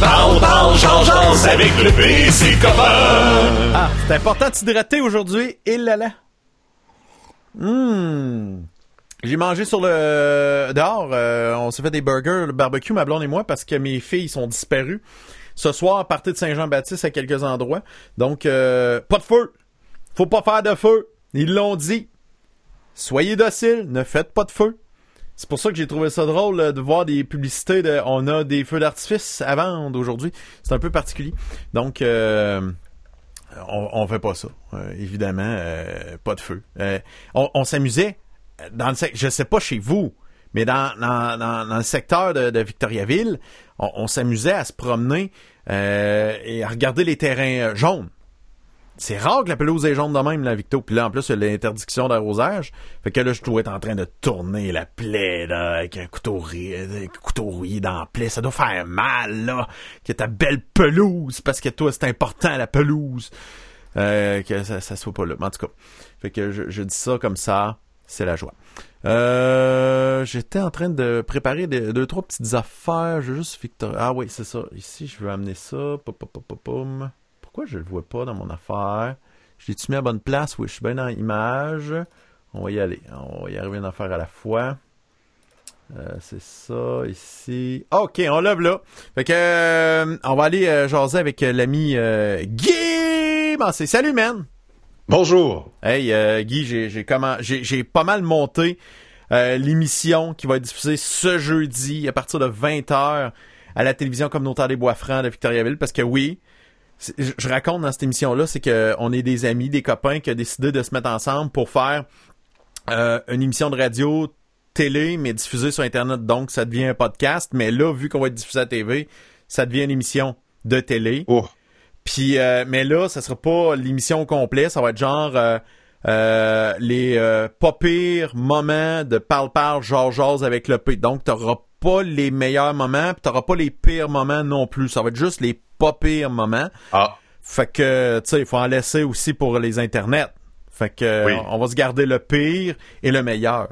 Parle, parle, change, avec le. Ah, c'est important de s'hydrater aujourd'hui. Et là là. Hum. J'ai mangé sur le dehors. euh, on s'est fait des burgers, le barbecue, ma blonde et moi, parce que mes filles sont disparues. Ce soir, partez de Saint-Jean-Baptiste à quelques endroits. Donc, euh, pas de feu. Faut pas faire de feu. Ils l'ont dit. Soyez dociles, ne faites pas de feu. C'est pour ça que j'ai trouvé ça drôle euh, de voir des publicités de on a des feux d'artifice à vendre aujourd'hui. C'est un peu particulier. Donc euh, on, on fait pas ça. Euh, évidemment, euh, pas de feu. On on s'amusait dans le sec- je sais pas chez vous, mais dans, dans, le secteur de, Victoriaville, on, on s'amusait à se promener et à regarder les terrains jaunes. C'est rare que la pelouse est jaune de même, la Victo. Puis là, en plus, il y a l'interdiction d'arrosage. Fait que là, je dois être en train de tourner la plaie, là, avec un couteau, euh, un rouillé dans la plaie. Ça doit faire mal, là, que ta belle pelouse, parce que toi, c'est important, la pelouse. Euh, que ça, soit pas là. Mais en tout cas, fait que je, dis ça comme ça, c'est la joie. Euh, j'étais en train de préparer deux, trois petites affaires. Je veux juste Victor. Ah oui, c'est ça. Ici, je veux amener ça. Pom. Pourquoi je le vois pas dans mon affaire? Je l'ai-tu mis à bonne place? Oui, je suis bien dans l'image. On va y aller. On va y arriver une affaire à la fois. Euh, c'est ça, ici. OK, on lève là. Fait que, euh, on va aller euh, jaser avec euh, l'ami Guy. Salut, man! Bonjour. Hey, Guy, j'ai, j'ai, comment, j'ai, j'ai pas mal monté l'émission qui va être diffusée ce jeudi à partir de 20h à la télévision communautaire des Bois-Francs de Victoriaville parce que oui, je raconte dans cette émission-là, c'est que on est des amis, des copains qui ont décidé de se mettre ensemble pour faire euh, une émission de radio télé, mais diffusée sur Internet. Donc, ça devient un podcast. Mais là, vu qu'on va être diffusé à la TV, ça devient une émission de télé. Oh, Puis, euh, mais là, ça sera pas l'émission au complet. Ça va être genre euh, les pas pires moments de parle-parle, genre-jase avec le P. Donc, t'auras pas les meilleurs moments, puis t'auras pas les pires moments non plus. Ça va être juste les pas pires moments. ah, Fait que, tu sais, il faut en laisser aussi pour les internets. Fait que, Oui. on va se garder le pire et le meilleur.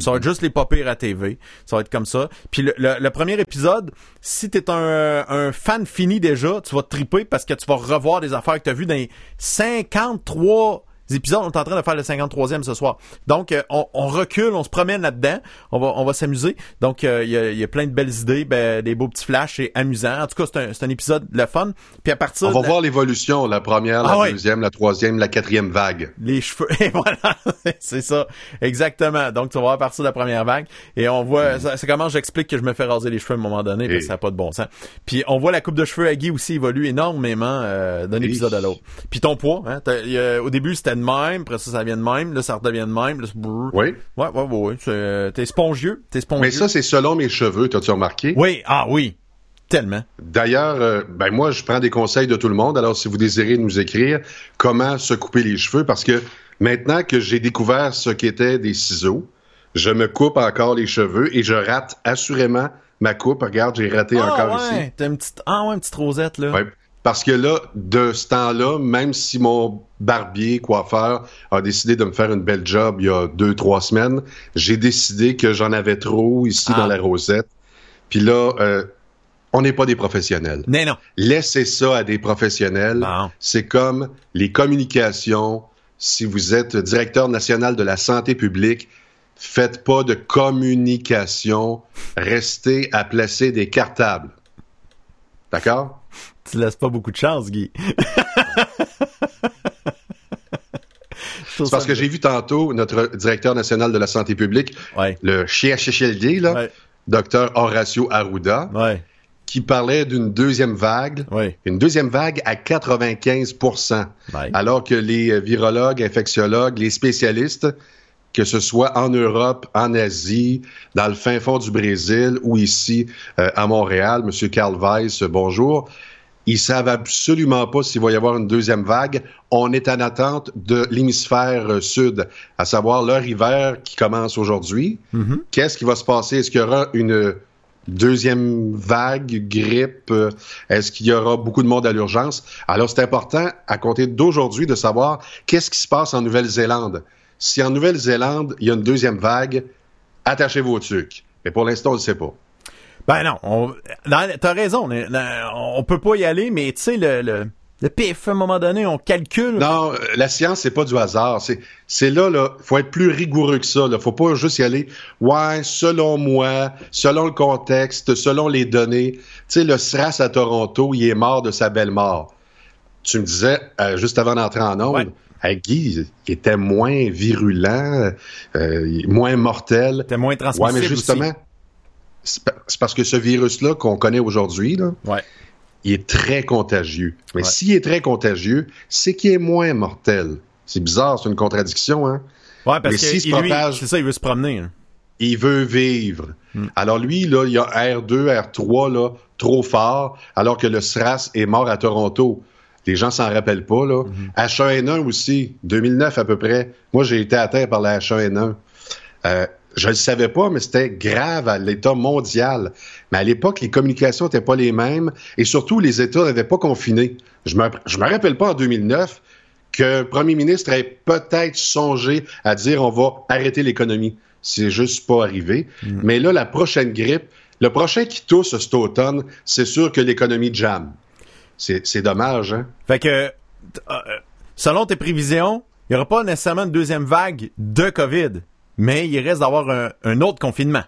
Ça va être juste les pas pires à TV. Ça va être comme ça. Puis le, le- le premier épisode, si t'es un, un fan fini déjà, tu vas te triper parce que tu vas revoir des affaires que t'as vues dans les 53 épisodes. On est en train de faire le 53e ce soir. Donc, euh, on, on recule, on se promène là-dedans. On va, on va s'amuser. Donc, euh, il y, a, y a plein de belles idées, ben, des beaux petits flashs et amusants. En tout cas, c'est un, c'est un épisode le fun. Puis à partir on va de- voir l'évolution, la première, la Ah deuxième, la troisième, la quatrième vague. les cheveux. Et voilà, c'est ça. Exactement. Donc, tu vas voir à partir de la première vague. Et on voit, c'est comment j'explique que je me fais raser les cheveux à un moment donné, parce que Et- ça n'a pas de bon sens. Puis, on voit la coupe de cheveux à Guy aussi évolue énormément euh, d'un Et- épisode à l'autre. Puis ton poids, hein, au début, c'était de même, après ça, ça vient de même, là, ça redevient de même. Là. Oui. Ouais, ouais, ouais. ouais. C'est- T'es spongieux. T'es spongieux. Mais ça, c'est selon mes cheveux, t'as-tu remarqué? Oui, ah oui. Tellement. D'ailleurs, euh, ben moi, je prends des conseils de tout le monde. Alors, si vous désirez nous écrire comment se couper les cheveux, parce que maintenant que j'ai découvert ce qu'étaient des ciseaux, je me coupe encore les cheveux et je rate assurément ma coupe. Regarde, j'ai raté Ah encore ouais, ici. t'as une petite, ah ouais, une petite rosette, là. Ouais. Parce que là, de ce temps-là, même si mon barbier, coiffeur, a décidé de me faire une belle job il y a deux, trois semaines, j'ai décidé que j'en avais trop ici Ah. dans la rosette. Puis là, euh, on n'est pas des professionnels. Mais non. Laissez ça à des professionnels. C'est comme les communications. Si vous êtes directeur national de la santé publique, faites pas de communication. Restez à placer des cartables. D'accord? Tu laisses pas beaucoup de chance, Guy. C'est parce que j'ai vu tantôt notre directeur national de la santé publique, Ouais. le CHHLD, là, Ouais. docteur Horacio Arruda, Ouais. qui parlait d'une deuxième vague, une deuxième vague à 95 Ouais. alors que les euh, virologues, infectiologues, les spécialistes, que ce soit en Europe, en Asie, dans le fin fond du Brésil ou ici euh, à Montréal, Monsieur Carl Weiss, bonjour, ils savent absolument pas s'il va y avoir une deuxième vague. On est en attente de l'hémisphère euh, sud, à savoir leur hiver qui commence aujourd'hui. Mhm. Qu'est-ce qui va se passer? Est-ce qu'il y aura une deuxième vague, grippe? Est-ce qu'il y aura beaucoup de monde à l'urgence? Alors, c'est important, à compter d'aujourd'hui, de savoir qu'est-ce qui se passe en Nouvelle-Zélande. Si en Nouvelle-Zélande, il y a une deuxième vague, attachez vos trucs. Mais pour l'instant, on ne le sait pas. Ben non, on- t'as raison. On, on peut pas y aller, mais tu sais, le, le, le PFA, à un moment donné, on calcule. Non, euh, la science, c'est pas du hasard. C'est, c'est là, là, faut être plus rigoureux que ça. Là. Faut pas juste y aller, ouais, selon moi, selon le contexte, selon les données. Tu sais, le SRAS à Toronto, il est mort de sa belle mort. Tu me disais, euh, juste avant d'entrer en onde, Ouais. hey, Guy, il était moins virulent, euh, moins mortel. T'es moins Ouais, transmissible mais justement, c'est parce que ce virus-là qu'on connaît aujourd'hui, là, aussi. Ouais. il est très contagieux. Mais Ouais. s'il est très contagieux, c'est qu'il est moins mortel. C'est bizarre, c'est une contradiction, hein? Ouais, parce Mais que lui, propage- c'est ça, il veut se promener. hein. Il veut vivre. Hmm. Alors lui, là, il y a R2, R3, là, trop fort, alors que le SRAS est mort à Toronto. Les gens s'en rappellent pas, là. Hmm. H1N1 aussi, 2009 à peu près. Moi, j'ai été atteint par la H1N1. Euh, je le savais pas, mais c'était grave à l'état mondial. Mais à l'époque, les communications n'étaient pas les mêmes et surtout, les États n'avaient pas confiné. Je me, je me rappelle pas en 2009 qu'un premier ministre ait peut-être songé à dire on va arrêter l'économie. C'est juste pas arrivé. Mais là, la prochaine grippe, le prochain qui tousse cet automne, c'est sûr que l'économie jamme. C'est c'est dommage, hein? Fait que, euh, selon tes prévisions, il n'y aura pas nécessairement une deuxième vague de COVID, mais il reste d'avoir un, autre confinement.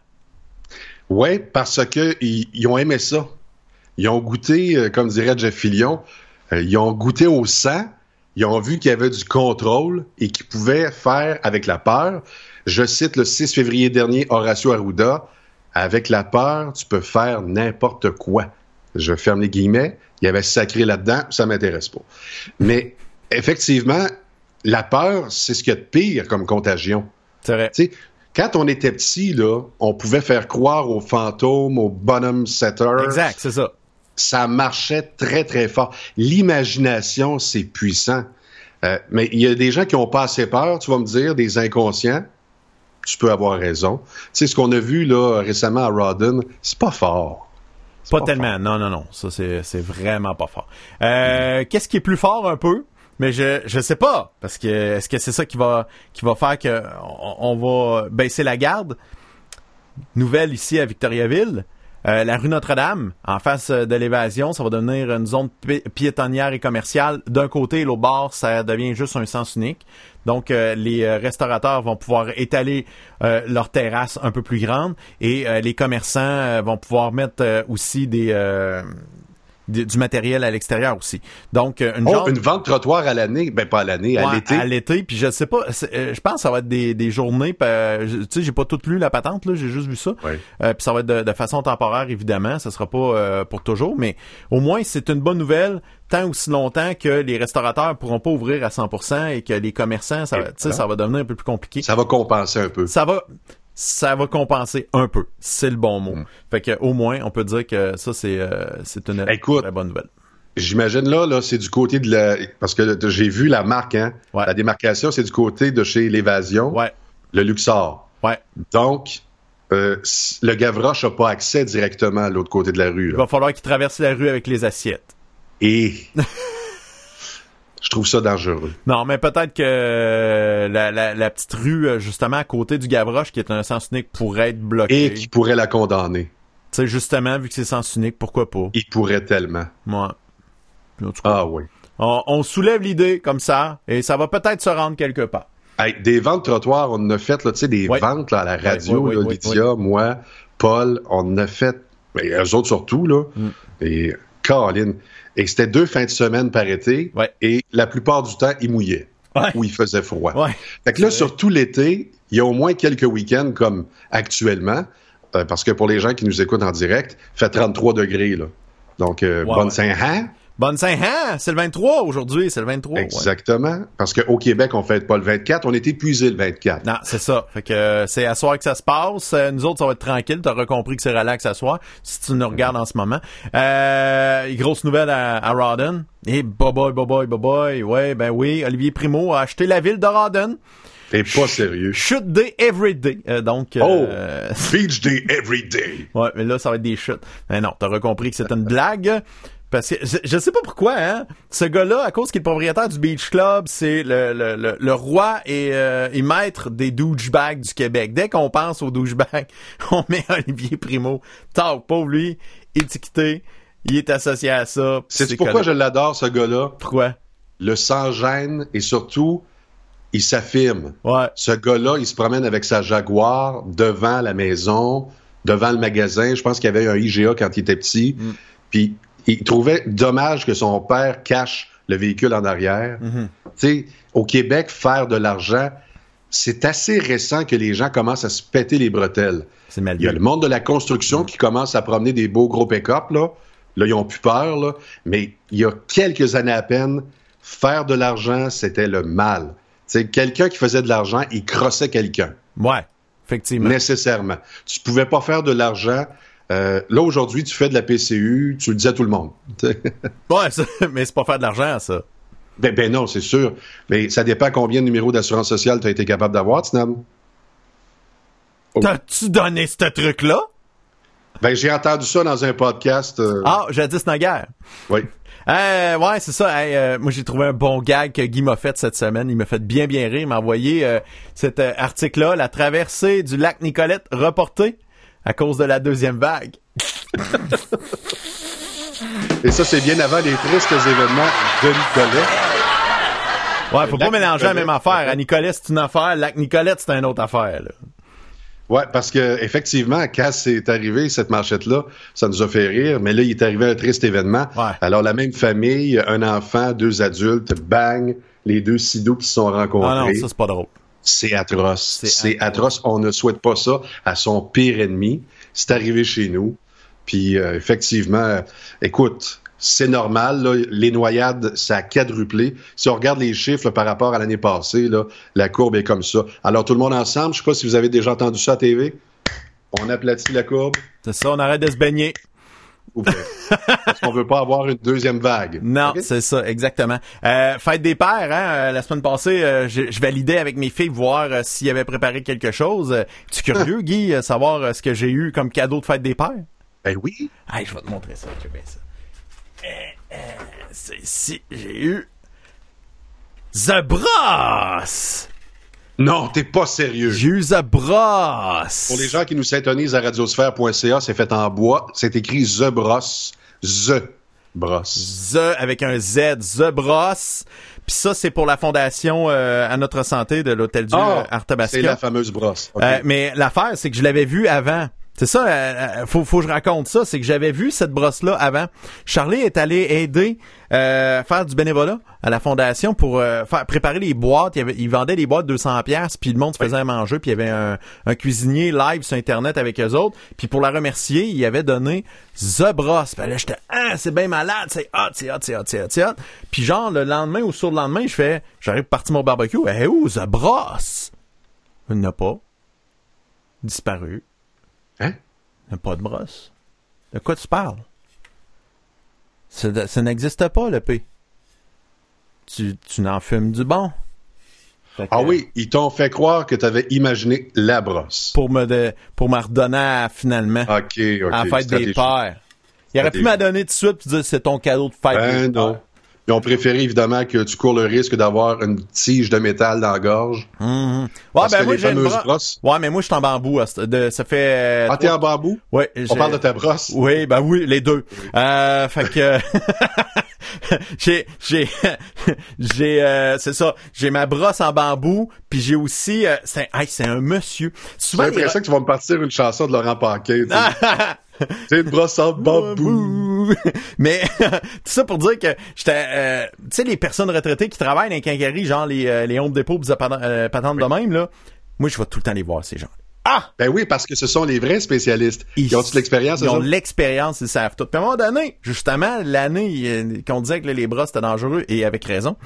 Oui, parce que ils, ils ont aimé ça. Ils ont goûté, euh, comme dirait Jeff Fillion, euh, ils ont goûté au sang, ils ont vu qu'il y avait du contrôle et qu'ils pouvaient faire avec la peur. Je cite le 6 février dernier Horacio Arruda, avec la peur, tu peux faire n'importe quoi. Je ferme les guillemets, il y avait sacré là-dedans, ça m'intéresse pas. Mais effectivement, la peur, c'est ce qu'il y a de pire comme contagion. C'est vrai. Quand on était petit, là, on pouvait faire croire aux fantômes, aux bonhommes setters. Exact, c'est ça. Ça marchait très, très fort. L'imagination, c'est puissant. Euh, mais il y a des gens qui ont pas assez peur, tu vas me dire, des inconscients. Tu peux avoir raison. Tu sais, ce qu'on a vu là récemment à Rodden, c'est pas fort. Pas, tellement. Non, non, non. Ça, c'est, c'est vraiment pas fort. Euh, Qu'est-ce qui est plus fort un peu? Mais je je sais pas parce que est-ce que c'est ça qui va qui va faire que on, va baisser la garde? Nouvelle ici à Victoriaville, euh, la rue Notre-Dame en face euh, de l'évasion, ça va devenir une zone pi- piétonnière et commerciale. D'un côté et l'autre bord, ça devient juste un sens unique. Donc euh, les euh, restaurateurs vont pouvoir étaler euh, leur terrasse un peu plus grande et euh, les commerçants vont pouvoir mettre aussi des- du matériel à l'extérieur aussi. Donc euh, une Oh, genre une vente trottoir à l'année, ben pas à l'année, à l'été. À l'été, puis je sais pas, euh, je pense que ça va être des, des journées, tu sais, j'ai pas tout lu la patente, là, j'ai juste vu ça. Ouais. Euh, puis ça va être de, de façon temporaire, évidemment, ça sera pas euh, pour toujours, mais au moins c'est une bonne nouvelle, tant aussi longtemps que les restaurateurs pourront pas ouvrir à 100% et que les commerçants, ça, va- tu sais, ça va devenir un peu plus compliqué. Ça va compenser un peu. Ça va, ça va compenser un peu, c'est le bon mot. Mm. Fait que au moins, on peut dire que ça c'est euh, c'est une Écoute, très bonne nouvelle. J'imagine là, là, c'est du côté de la. Parce que j'ai vu la marque, hein. Ouais. La démarcation, c'est du côté de chez l'Évasion, Ouais, le Luxor. ouais. Donc, euh, le Gavroche n'a pas accès directement à l'autre côté de la rue. Il va falloir qu'ils traversent la rue avec les assiettes. Et je trouve ça dangereux. Non, mais peut-être que euh, la, la, la petite rue, euh, justement, à côté du Gavroche, qui est un sens unique, pourrait être bloquée. Et qui pourrait la condamner. Tu sais, justement, vu que c'est sens unique, pourquoi pas? Il pourrait tellement. Moi. En tout cas, Ah oui. on, on soulève l'idée comme ça, et ça va peut-être se rendre quelque part. Hey, des ventes trottoirs, on en a fait, là, tu sais, des Ouais. ventes là, à la radio, Ouais, ouais, là, ouais, Lydia, moi, Paul, on en a fait, et eux autres surtout, là, Mm. et Caroline. Et c'était deux fins de semaine par été, Ouais. et la plupart du temps, il mouillait, Ouais. ou il faisait froid. Ouais. Fait que là, sur tout l'été, il y a au moins quelques week-ends comme actuellement, euh, parce que pour les gens qui nous écoutent en direct, il fait 33 degrés, là. Donc, euh, bonne. Saint-Han. Bonne Saint-Han! C'est le 23 aujourd'hui, c'est le 23. ouais. Exactement. Parce qu'au Québec, on fête pas le 24, on est épuisé le 24. Non, c'est ça. Fait que euh, c'est à soir que ça se passe. Euh, nous autres, ça va être tranquille. T'auras compris que c'est relax à soir, si tu nous regardes en ce moment. Euh, grosse nouvelle à, à Rawdon. Et bye bye, bye bye. Ouais, ben oui. Olivier Primo a acheté la ville de Rawdon. T'es pas sérieux. Shoot day every day. Euh, donc, Oh! euh, Beach day every day. ouais, mais là, ça va être des chutes. Mais non, t'auras compris que c'est une blague. Parce que je, je sais pas pourquoi, hein. Ce gars-là, à cause qu'il est le propriétaire du Beach Club, c'est le, le, le, le roi et, euh, et maître des douchebags du Québec. Dès qu'on pense aux douchebags, on met Olivier Primo. Talk, pauvre lui, étiqueté, il est associé à ça. C'est pourquoi je l'adore, ce gars-là? Pourquoi? Le sans-gêne et surtout, il s'affirme. Ouais. Ce gars-là, il se promène avec sa Jaguar devant la maison, devant le magasin. Je pense qu'il y avait un IGA quand il était petit. Mm. Puis il trouvait dommage que son père cache le véhicule en arrière. Tu sais, au Québec, faire de l'argent, c'est assez récent que les gens commencent à se péter les bretelles. C'est mal Il y a le monde de la construction qui commence à promener des beaux gros pick-up, là. Là, ils ont plus peur, là. Mais il y a quelques années à peine, faire de l'argent, c'était le mal. Tu sais, quelqu'un qui faisait de l'argent, il crossait quelqu'un, Ouais, effectivement. nécessairement. Tu pouvais pas faire de l'argent. Euh, là, aujourd'hui, tu fais de la PCU, tu le dis à tout le monde. Ouais, ça- mais c'est pas faire de l'argent, ça. ben, ben non, c'est sûr. Mais ça dépend combien de numéros d'assurance sociale tu as été capable d'avoir, Tinam. Oh. T'as-tu donné ce truc-là? Ben, j'ai entendu ça dans un podcast. euh, Ah, jadis naguère. Oui. Euh, ouais, c'est ça. Hey, euh, moi, j'ai trouvé un bon gag que Guy m'a fait cette semaine. Il m'a fait bien, bien rire. Il m'a envoyé cet article-là, la traversée du lac Nicolette reportée à cause de la deuxième vague. Et ça, c'est bien avant les tristes événements de Nicolet. Ouais, faut pas mélanger la même affaire. À Nicolette, c'est une affaire. Lac Nicolette, c'est une autre affaire. Là. Ouais, parce que effectivement, quand c'est arrivé cette marchette-là, ça nous a fait rire. Mais là, il est arrivé un triste événement. Ouais. Alors la même famille, un enfant, deux adultes, bang, les deux sidos qui se sont rencontrés. Ah non, ça, c'est pas drôle. C'est atroce. C'est atroce. On ne souhaite pas ça à son pire ennemi. C'est arrivé chez nous. Puis euh, effectivement, euh, écoute, c'est normal. là, les noyades, ça a quadruplé. Si on regarde les chiffres là, par rapport à l'année passée, là, la courbe est comme ça. Alors tout le monde ensemble, je sais pas si vous avez déjà entendu ça à TV. On aplatit la courbe. C'est ça, on arrête de se baigner. Parce qu'on veut pas avoir une deuxième vague. Non, c'est ça, exactement. Euh, fête des pères, hein, euh, la semaine passée, euh, je, je validais avec mes filles voir euh, s'ils avaient préparé quelque chose. Tu es curieux, Guy, savoir ce que j'ai eu comme cadeau de fête des pères? Ben oui. Hey, je vais te montrer ça, tu bien ça. C'est ici, j'ai eu The Bros! Non, t'es pas sérieux. J'ai eu The Bros! Pour les gens qui nous syntonisent à radiosphère.ca, c'est fait en bois. C'est écrit The Brosse. The Brosse. The avec un Z, The Bros. Puis ça, c'est pour la fondation euh, à notre santé de l'Hôtel Dieu Ah, euh, Arthabasca. c'est la fameuse brosse. Euh, mais l'affaire, c'est que je l'avais vu avant. C'est ça, euh, euh, faut, faut que je raconte ça, c'est que j'avais vu cette brosse-là avant. Charlie est allé aider euh, faire du bénévolat à la fondation pour euh, faire préparer les boîtes. Il, avait, il vendait des boîtes 200 pièces, puis le monde se faisait à manger, puis il y avait un, un cuisinier live sur internet avec eux autres. Puis pour la remercier, il avait donné The Brosse. Puis là, j'étais ah, c'est bien malade, c'est hot, c'est hot, c'est hot, c'est hot, c'est hot. Puis genre le lendemain ou sur le lendemain, je fais, j'arrive partir mon barbecue. Eh où The Brosse? Il n'a pas disparu. Hein? Il n'y a pas de brosse. De quoi tu parles? Ça, ça n'existe pas, le P. Tu, tu n'en fumes du bon. Que, Ah oui, ils t'ont fait croire que tu avais imaginé la brosse. Pour me, de- pour me redonner à, finalement OK, OK. à la fête des pères. Il aurait pu Stratégie. m'adonner tout de suite et dire c'est ton cadeau de fête Ben des non. pères. Ils ont préféré évidemment que tu cours le risque d'avoir une tige de métal dans la gorge. Mhm. Ouais, Parce ben que moi les j'ai une fameuses bro- brosses- Ouais, mais moi je suis en bambou. de- ça fait. Ah, t'es en bambou? Ouais, On j'ai- parle de ta brosse? Oui, ben oui, les deux. Euh, fait que j'ai j'ai j'ai euh, c'est ça, j'ai ma brosse en bambou, puis j'ai aussi euh, c'est hey, c'est un monsieur. J'ai Souvent il- l'impression que tu vas me partir une chanson de Laurent Paquet. C'est une brosse en bambou. Mais tout ça pour dire que j'étais euh, tu sais les personnes retraitées qui travaillent dans les quincailleries, genre les euh, les Home Depot pis des patentes euh, patentes de même là. Moi je vais tout le temps les voir ces gens. Ah, Ben oui, parce que ce sont les vrais spécialistes. Ils, ont-tu de l'expérience, Ils ont l'expérience, ils savent tout. Puis à un moment donné, justement, l'année euh, qu'on disait que là, les bras c'était dangereux, et avec raison,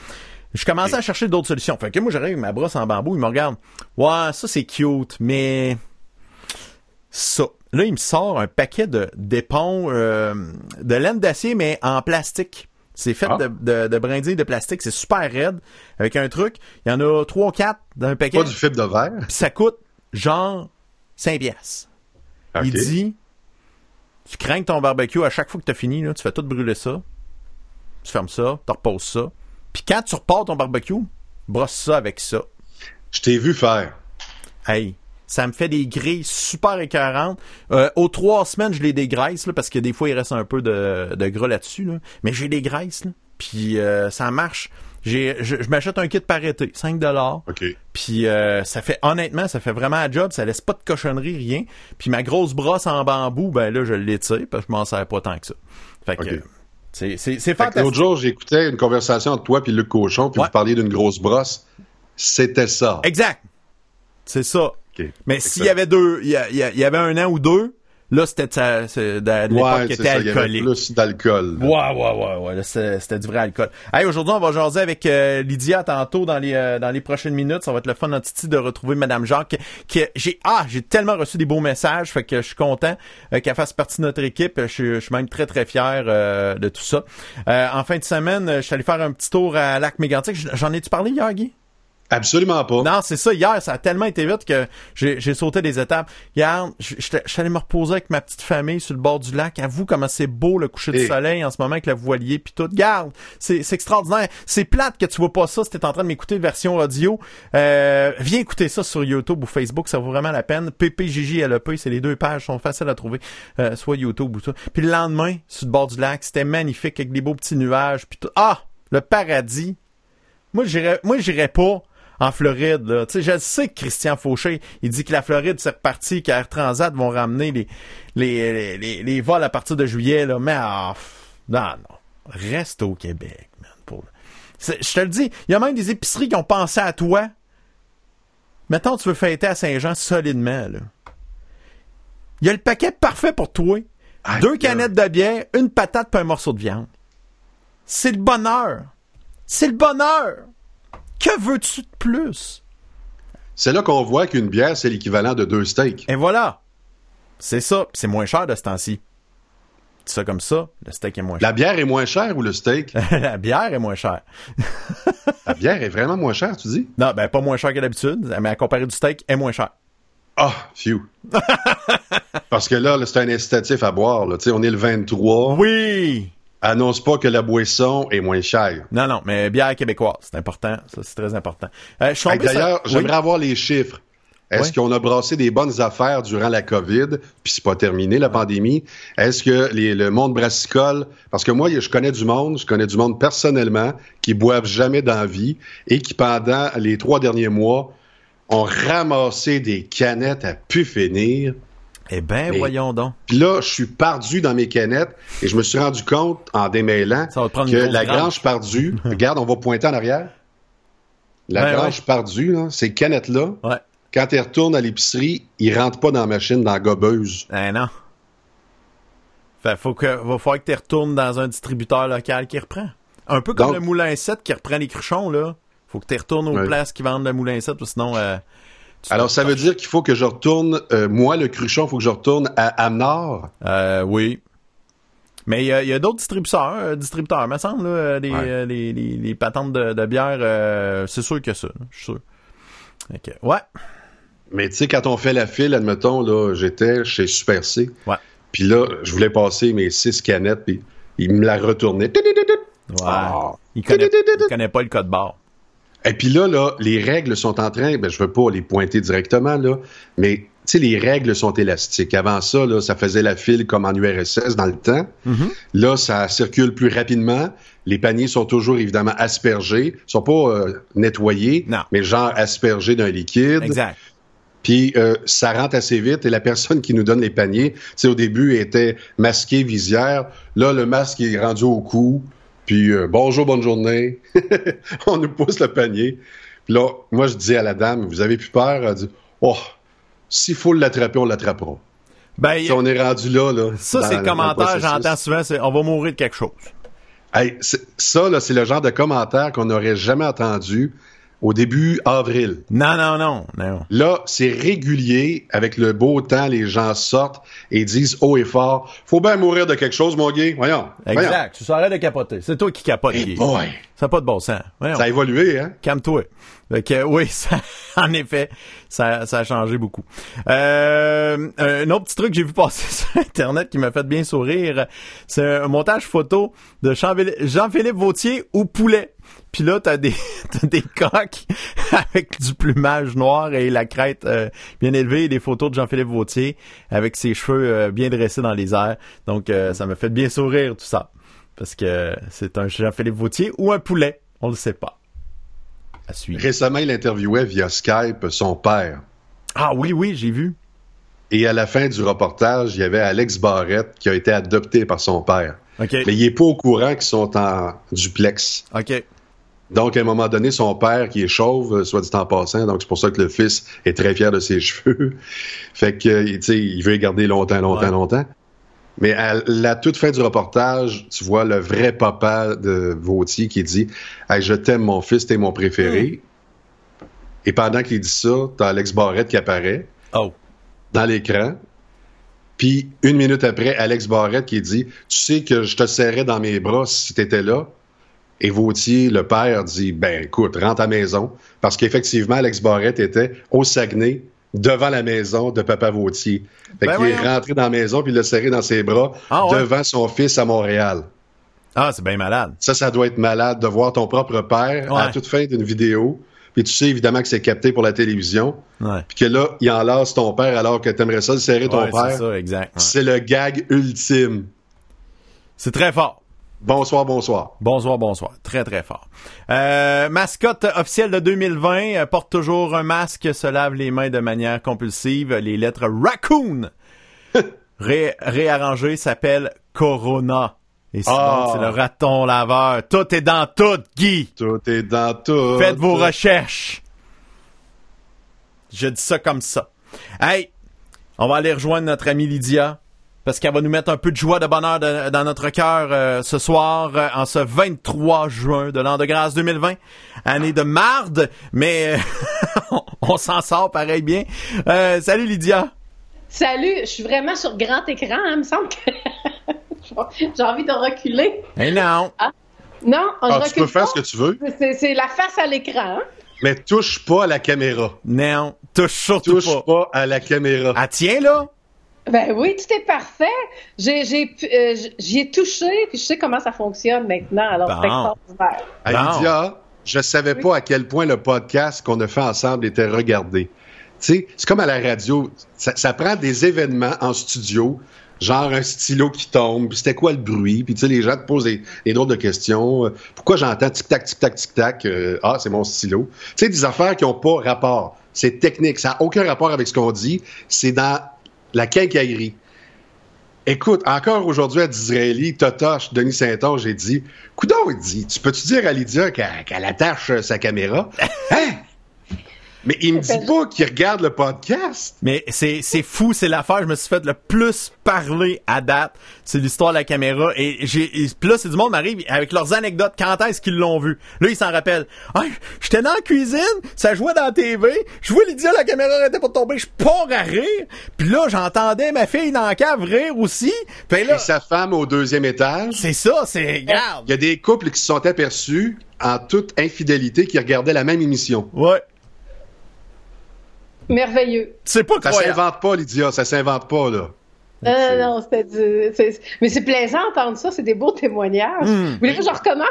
je commençais à chercher d'autres solutions. Fait que moi, j'arrive avec ma brosse en bambou, il me regarde. Ouais, ça c'est cute, mais ça. Là, il me sort un paquet de d'éponges, euh, de laine d'acier, mais en plastique. C'est fait Ah. de, de, de brindilles de plastique. C'est super raide. Avec un truc. Il y en a trois ou quatre dans un paquet. Pas du fibre de verre. Ça coûte genre 5 pièces. OK. Il dit, tu crains que ton barbecue, à chaque fois que tu as fini, là, tu fais tout brûler ça. tu fermes ça, tu reposes ça. Puis quand tu repars ton barbecue, brosse ça avec ça. Je t'ai vu faire. Hey, ça me fait des grilles super écœurantes. Euh, aux trois semaines, je les dégraisse, là, parce que des fois, il reste un peu de, de gras là-dessus. Là. Mais j'ai des graisses, là. Puis euh, ça marche. J'ai, je, je m'achète un kit par été, 5 dollars. OK. Puis euh, ça fait honnêtement, ça fait vraiment un job, ça laisse pas de cochonnerie rien. Puis ma grosse brosse en bambou, ben là je l'étire parce que je m'en sers pas tant que ça. Fait que Ok. euh, c'est c'est c'est L'autre jour, j'écoutais une conversation entre toi et Luc Cochon, puis Ouais. vous parliez d'une grosse brosse. C'était ça. Exact. C'est ça. Mais s'il y avait deux, il y, avait un an ou deux, là c'était de, l'époque Ouais, qui était ça. Il y avait alcoolique. plus d'alcool. Ouais, ouais, ouais, ouais. là, C'était du vrai alcool. Hey, aujourd'hui, on va jaser avec euh, Lydia tantôt dans les euh, dans les prochaines minutes. Ça va être le fun en titi de retrouver Madame Jacques. Qui, j'ai ah, j'ai tellement reçu des beaux messages, fait que je suis content euh, qu'elle fasse partie de notre équipe. Je, suis- je suis même très très fier de tout ça. En fin de semaine, je suis allé faire un petit tour à Lac Mégantic. J'en ai-tu parlé hier, Guy? Absolument pas. Non, c'est ça. Hier, ça a tellement été vite que j'ai sauté des étapes. Hier, je suis allé me reposer avec ma petite famille sur le bord du lac. Avoue comment c'est beau le coucher du Eh. soleil en ce moment avec le voilier puis tout. Garde, c'est extraordinaire. C'est plate que tu vois pas ça si t'es en train de m'écouter version audio. Euh, viens écouter ça sur YouTube ou Facebook, ça vaut vraiment la peine. PPJJLEP, c'est les deux pages sont faciles à trouver, euh, soit YouTube ou ça. Puis le lendemain, sur le bord du lac, c'était magnifique avec des beaux petits nuages puis tout. Ah, le paradis. Moi, j'irais, moi, j'irais pas en Floride, là. Tu sais, je sais que Christian Fauché, il dit que la Floride, c'est reparti, qu'Air Transat vont ramener les, les, les, les, vols à partir de juillet, là. Mais, ah, non, non. Reste au Québec, man. Pour... Je te le dis, il y a même des épiceries qui ont pensé à toi. Mettons, tu veux fêter à Saint-Jean solidement. Il y a le paquet parfait pour toi. Deux canettes de bière, une patate puis un morceau de viande. C'est le bonheur. C'est le bonheur. Que veux-tu de plus? C'est là qu'on voit qu'une bière, c'est l'équivalent de deux steaks. Et voilà. C'est ça. C'est moins cher de ce temps-ci. Ça comme ça. Le steak est moins cher. La bière est moins chère ou le steak? La bière est moins chère. La bière est vraiment moins chère, tu dis? Non, ben pas moins cher que d'habitude, mais à comparer du steak, est moins cher. Ah, phew. Parce que là, là, c'est un incitatif à boire. Là. Tu sais, On est le 23. Oui! Annonce pas que la boisson est moins chère. Non, non, mais bière québécoise, c'est important. Ça, c'est très important. Euh, D'ailleurs, j'aimerais Oui? avoir les chiffres. Est-ce Oui? qu'on a brassé des bonnes affaires durant la COVID, puis c'est pas terminé la pandémie? Est-ce que les- le monde brassicole, parce que moi, je connais du monde, je connais du monde personnellement qui boivent jamais dans la vie et qui pendant les trois derniers mois ont ramassé des canettes à pu finir. Eh ben, Mais- voyons donc. Puis là, je suis perdu dans mes canettes et je me suis rendu compte en démêlant que la grange. perdue, regarde, on va pointer en arrière. La Ben grange perdue, là, ces canettes-là, Ouais. quand elles retournent à l'épicerie, ils rentrent pas dans la machine, dans la gobeuse. Eh non. Fait, faut que, va falloir que tu retournes dans un distributeur local qui reprend. Un peu comme Donc- le moulin 7 qui reprend les cruchons, là. Faut que tu retournes aux Ouais. places qui vendent le moulin 7, ou sinon, euh, Alors, ça veut dire qu'il faut que je retourne, euh, moi, le cruchon, il faut que je retourne à Amnor. Euh, oui. Mais il y a, d'autres distributeurs, euh, distributeurs, me semble, là, les, Ouais. les, les, les patentes de, de bière, c'est sûr que ça, je suis sûr. Ok. Ouais. Mais tu sais, quand on fait la file, admettons, là, j'étais chez Super C. Ouais. Puis là, je voulais passer mes six canettes, puis il me la retournait. Ouais. Ah. Il connaît, il connaît pas le code barre. Et puis là, là, les règles sont en train, ben, je veux pas les pointer directement, là, mais tu sais, les règles sont élastiques. Avant ça, là, ça faisait la file comme en URSS dans le temps. Mm-hmm. Là, ça circule plus rapidement. Les paniers sont toujours évidemment aspergés. Ils sont pas euh, nettoyés, Non. mais genre aspergés d'un liquide. Exact. Puis euh, ça rentre assez vite et la personne qui nous donne les paniers, tu sais, au début, était masquée, visière. Là, le masque est rendu au cou. Puis euh, bonjour, bonne journée. On nous pousse le panier. Puis là, moi, je dis à la dame, vous avez plus peur? Elle dit, oh, s'il faut l'attraper, on l'attrapera. Ben, Si on est rendu là, là. ça, c'est le commentaire, j'entends souvent, c'est on va mourir de quelque chose. Hey, ça, là, c'est le genre de commentaire qu'on n'aurait jamais entendu au début avril. Non, non, non, non. Là, c'est régulier. Avec le beau temps, les gens sortent et disent haut et fort Faut bien mourir de quelque chose, mon gay. Voyons. Exact. Tu s'arrêtes de capoter. C'est toi qui capotes. Hey boy, Ça n'a pas de bon sens. Voyons. ça a évolué, hein? Calme-toi. Fait que, oui, ça, en effet, ça, ça a changé beaucoup. Euh, un autre petit truc que j'ai vu passer sur Internet qui m'a fait bien sourire, c'est un montage photo de Jean-Philippe Vautier au poulet. Puis là, t'as des des coques avec du plumage noir et la crête euh, bien élevée et des photos de Jean-Philippe Vautier avec ses cheveux euh, bien dressés dans les airs. Donc euh, ça m'a fait bien sourire tout ça. Parce que c'est un Jean-Philippe Vautier ou un poulet, on le sait pas. À suivre. Récemment, il interviewait via Skype son père. Ah oui, oui, j'ai vu. Et à la fin du reportage, il y avait Alex Barrette qui a été adopté par son père. Mais il est pas au courant qu'ils sont en duplex. OK. Donc, à un moment donné, son père, qui est chauve, euh, soit dit en passant, donc c'est pour ça que le fils est très fier de ses cheveux. fait que, tu sais, il veut les garder longtemps, longtemps, longtemps. Mais à la toute fin du reportage, tu vois le vrai papa de Vautier qui dit hey, Je t'aime, mon fils, t'es mon préféré. Mm. Et pendant qu'il dit ça, t'as Alex Barrette qui apparaît oh. dans l'écran. Puis, une minute après, Alex Barrette qui dit Tu sais que je te serrais dans mes bras si t'étais là. Et Vautier, le père, dit Ben écoute, rentre à la maison. Parce qu'effectivement, Alex Barrette était au Saguenay, devant la maison de Papa Vautier. Fait ben qu'il est rentré dans la maison puis il l'a serré dans ses bras ah, devant son fils à Montréal. Ah, c'est bien malade. Ça, ça doit être malade de voir ton propre père à toute fin d'une vidéo. Puis tu sais évidemment que c'est capté pour la télévision. Puis que là, il enlace ton père alors que t'aimerais ça le serrer ton père. C'est ça, exact. C'est le gag ultime. C'est très fort. Bonsoir, bonsoir. Bonsoir, bonsoir. Très, très fort. Euh, mascotte officielle de 2020 euh, porte toujours un masque, se lave les mains de manière compulsive. Les lettres Raccoon ré réarrangées s'appellent Corona. Et c'est ah. le raton laveur. Tout est dans tout, Guy. Tout est dans tout. Faites vos recherches. Je dis ça comme ça. Hey, on va aller rejoindre notre amie Lydia parce qu'elle va nous mettre un peu de joie, de bonheur dans notre cœur euh, ce soir, euh, en ce 23 juin de l'an de grâce 2020. Année de marde, mais euh, on s'en sort pareil bien. salut Lydia. Salut, je suis vraiment sur grand écran, hein, il me semble que j'ai envie de reculer. Eh non. Ah, non, on ah, tu peux faire ce que tu veux. C'est la face à l'écran. Hein. Mais touche pas à la caméra. Non, touche surtout touche pas. à la caméra. Ah tiens là. Ben oui, tout est parfait. J'ai, j'ai, euh, j'y ai touché, puis je sais comment ça fonctionne maintenant. Alors, c'est extraordinaire. Je savais pas à quel point le podcast qu'on a fait ensemble était regardé. Tu sais, c'est comme à la radio. Ça, prend des événements en studio, genre un stylo qui tombe, puis c'était quoi le bruit, puis tu sais, les gens te posent des, drôles de questions. Euh, pourquoi j'entends tic-tac, tic-tac, tic-tac? Euh, ah, c'est mon stylo. Tu sais, des affaires qui n'ont pas rapport. C'est technique, ça n'a aucun rapport avec ce qu'on dit. C'est dans la quincaillerie. Écoute, encore aujourd'hui à Disraeli, Totoche, Denis Saint-Onge, j'ai dit, Coudon, il dit, tu peux-tu dire à Lydia qu'elle attache sa caméra? Hein? Mais il me dit pas qu'il regarde le podcast. Mais c'est, c'est fou, c'est l'affaire, je me suis fait le plus parler à date. C'est l'histoire de la caméra. Et j'ai, là, c'est du monde m'arrive avec leurs anecdotes. Quand est-ce qu'ils l'ont vu? Là, ils s'en rappellent. Ah, j'étais dans la cuisine, ça jouait dans la TV, je vois Lydia, la caméra arrêtait pour tomber, je pars à rire. Puis là, j'entendais ma fille dans la cave rire aussi. Puis là, Et sa femme au deuxième étage. C'est ça, c'est, grave. Il y a des couples qui se sont aperçus en toute infidélité qui regardaient la même émission. Ouais. Merveilleux. C'est pas Ça s'invente pas, Lydia. Ça s'invente pas, là. Euh, non, c'était du. Mais c'est plaisant d'entendre ça, c'est des beaux témoignages. Hmm. Vous voulez que je recommence?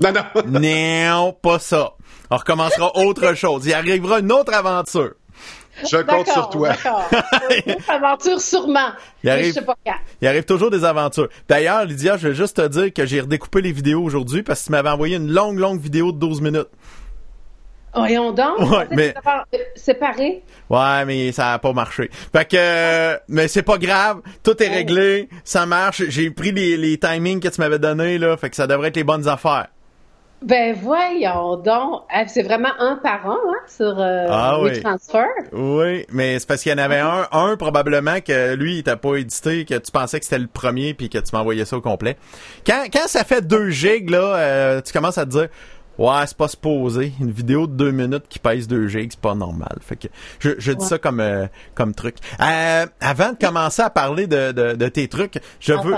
non, non. non, pas ça. On recommencera autre chose. Il arrivera une autre aventure. Je compte sur toi. D'accord. Une autre aventure sûrement. Il arrive, je sais pas quand. il arrive toujours des aventures. D'ailleurs, Lydia, je vais juste te dire que j'ai redécoupé les vidéos aujourd'hui parce que tu m'avais envoyé une longue, longue vidéo de 12 minutes. Voyons donc. Ouais, mais... Séparé. Ouais, mais ça a pas marché. Fait que, mais c'est pas grave. Tout est réglé. Ça marche. J'ai pris les, les timings que tu m'avais donnés, là. Fait que ça devrait être les bonnes affaires. Ben voyons donc. C'est vraiment un par un hein, sur euh, ah, les transferts. Oui, mais c'est parce qu'il y en avait un, un probablement que lui, il t'a pas édité, que tu pensais que c'était le premier puis que tu m'envoyais ça au complet. Quand, quand ça fait deux gigs, là, euh, tu commences à te dire Ouais, c'est pas supposé. Une vidéo de deux minutes qui pèse 2 gigs, c'est pas normal. Fait que je, je dis ça comme euh, comme truc. Euh, avant de commencer à parler de, de, tes trucs, je veux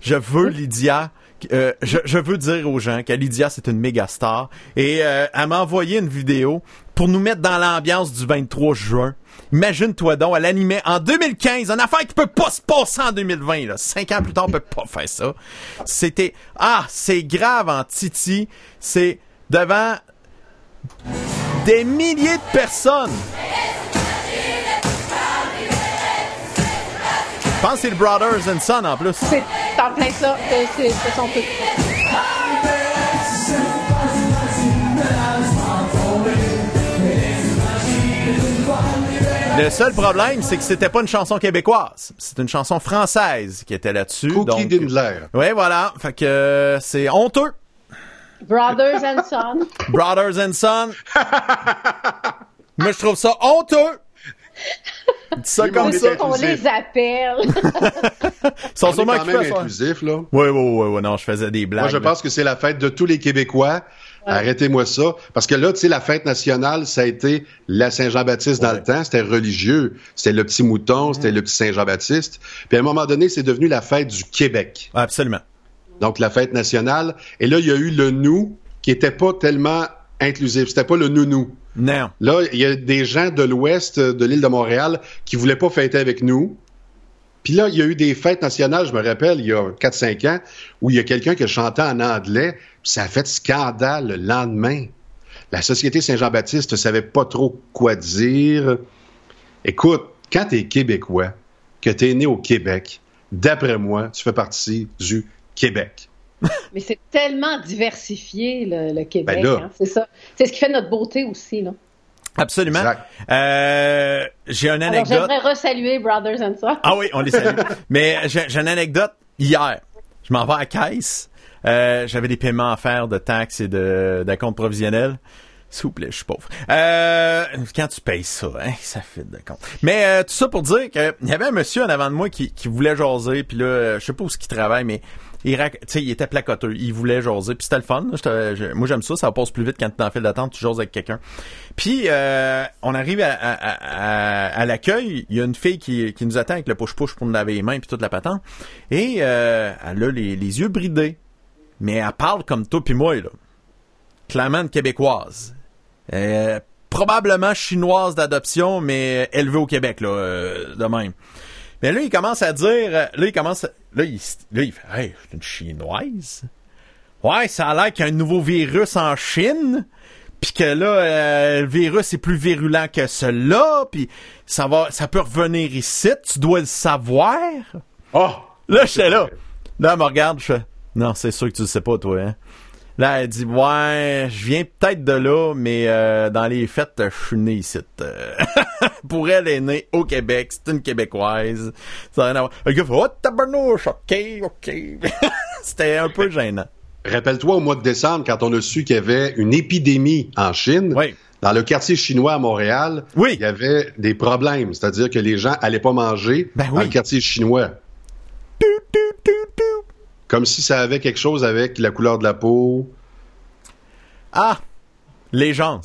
je veux Lydia. euh, je, je veux dire aux gens que Lydia c'est une méga star et euh, elle m'a envoyé une vidéo pour nous mettre dans l'ambiance du 23 juin. Imagine-toi donc, elle animait en 2015 une affaire qui peut pas se passer en 2020. Là. Cinq ans plus tard, on peut pas faire ça. C'était ah, c'est grave en Titi. C'est devant des milliers de personnes. Je pense que c'est le Brothers and Son en plus. C'est en plein ça. C'est- C'est son truc. Le seul problème, c'est que c'était pas une chanson québécoise. C'est une chanson française qui était là-dessus. Cookie donc- Dindler. Ouais, voilà. Fait que euh, c'est honteux. Brothers and Son. Brothers and Son. Moi, je trouve ça honteux. Dis ça comme ça. qu'on les appelle. Ils sont On est sûrement quand même occupés à faire. inclusif, là. Ouais, ouais, ouais, ouais, non, je faisais des blagues. Moi, je là. pense que c'est la fête de tous les Québécois. Arrêtez-moi ça. Parce que là, tu sais, la fête nationale, ça a été la Saint-Jean-Baptiste dans Ouais. le temps. C'était religieux. C'était le petit mouton, c'était le petit Saint-Jean-Baptiste. Puis à un moment donné, c'est devenu la fête du Québec. Absolument. Donc, la fête nationale. Et là, il y a eu le nous qui était pas tellement inclusif. C'était pas le nounou. Non. Là, il y a des gens de l'ouest de l'île de Montréal qui voulaient pas fêter avec nous. Puis là, il y a eu des fêtes nationales, je me rappelle, il y a 4-5 ans, où il y a quelqu'un qui chantait en anglais, puis ça a fait scandale le lendemain. La Société Saint-Jean-Baptiste ne savait pas trop quoi dire. Écoute, quand tu es québécois, que tu es né au Québec, d'après moi, tu fais partie du Québec. Mais c'est tellement diversifié, le, le Québec. Ben hein. C'est ça. C'est ce qui fait notre beauté aussi. Là. Absolument. Euh, j'ai une anecdote. j'aimerais resaluer Brothers and Son. Ah oui, on les salue. Mais j'ai une anecdote. Hier, je m'en vais à la caisse. Euh, J'avais des paiements à faire de taxes et de, de compte provisionnel. S'il vous plaît, je suis pauvre. Euh, quand tu payes ça, hein, ça fait de compte. Mais euh, tout ça pour dire qu'il y avait un monsieur en avant de moi qui, qui voulait jaser, puis là, je sais pas où ce qu'il travaille, mais il, il était placoteux, il voulait jaser, puis c'était le fun. moi, j'aime ça, ça passe plus vite quand tu es en file d'attente, tu jases avec quelqu'un. Puis, euh, on arrive à, l'accueil, il y a une fille qui, nous attend avec le push-push pour nous laver les mains, puis toute la patente, et euh, elle a les, yeux bridés, mais elle parle comme toi puis moi, là. Clairement québécoise. Euh, probablement chinoise d'adoption, mais élevée au Québec, là, de même. Mais là, il commence à dire, euh, là, il commence, à- là, il, là, il fait, hey, c'est une chinoise. Ouais, ça a l'air qu'il y a un nouveau virus en Chine, puis que là, euh, le virus est plus virulent que celui-là, puis ça va, ça peut revenir ici, tu dois le savoir. Oh! Là, j'étais là. Là, elle me regarde, je fais, non, c'est sûr que tu le sais pas, toi, hein. Là, elle dit, ouais, je viens peut-être de là, mais euh, dans les fêtes, je suis né ici. Euh, Pour elle, elle est née au Québec, c'est une Québécoise. Ça n'a rien à voir. Le gars fait, oh, tabarnouche, ok, ok. C'était un peu gênant. Rappelle-toi au mois de décembre, quand on a su qu'il y avait une épidémie en Chine, Oui. dans le quartier chinois à Montréal, Oui. il y avait des problèmes. C'est-à-dire que les gens allaient pas manger Ben dans le quartier chinois. Comme si ça avait quelque chose avec la couleur de la peau. Ah, les gens.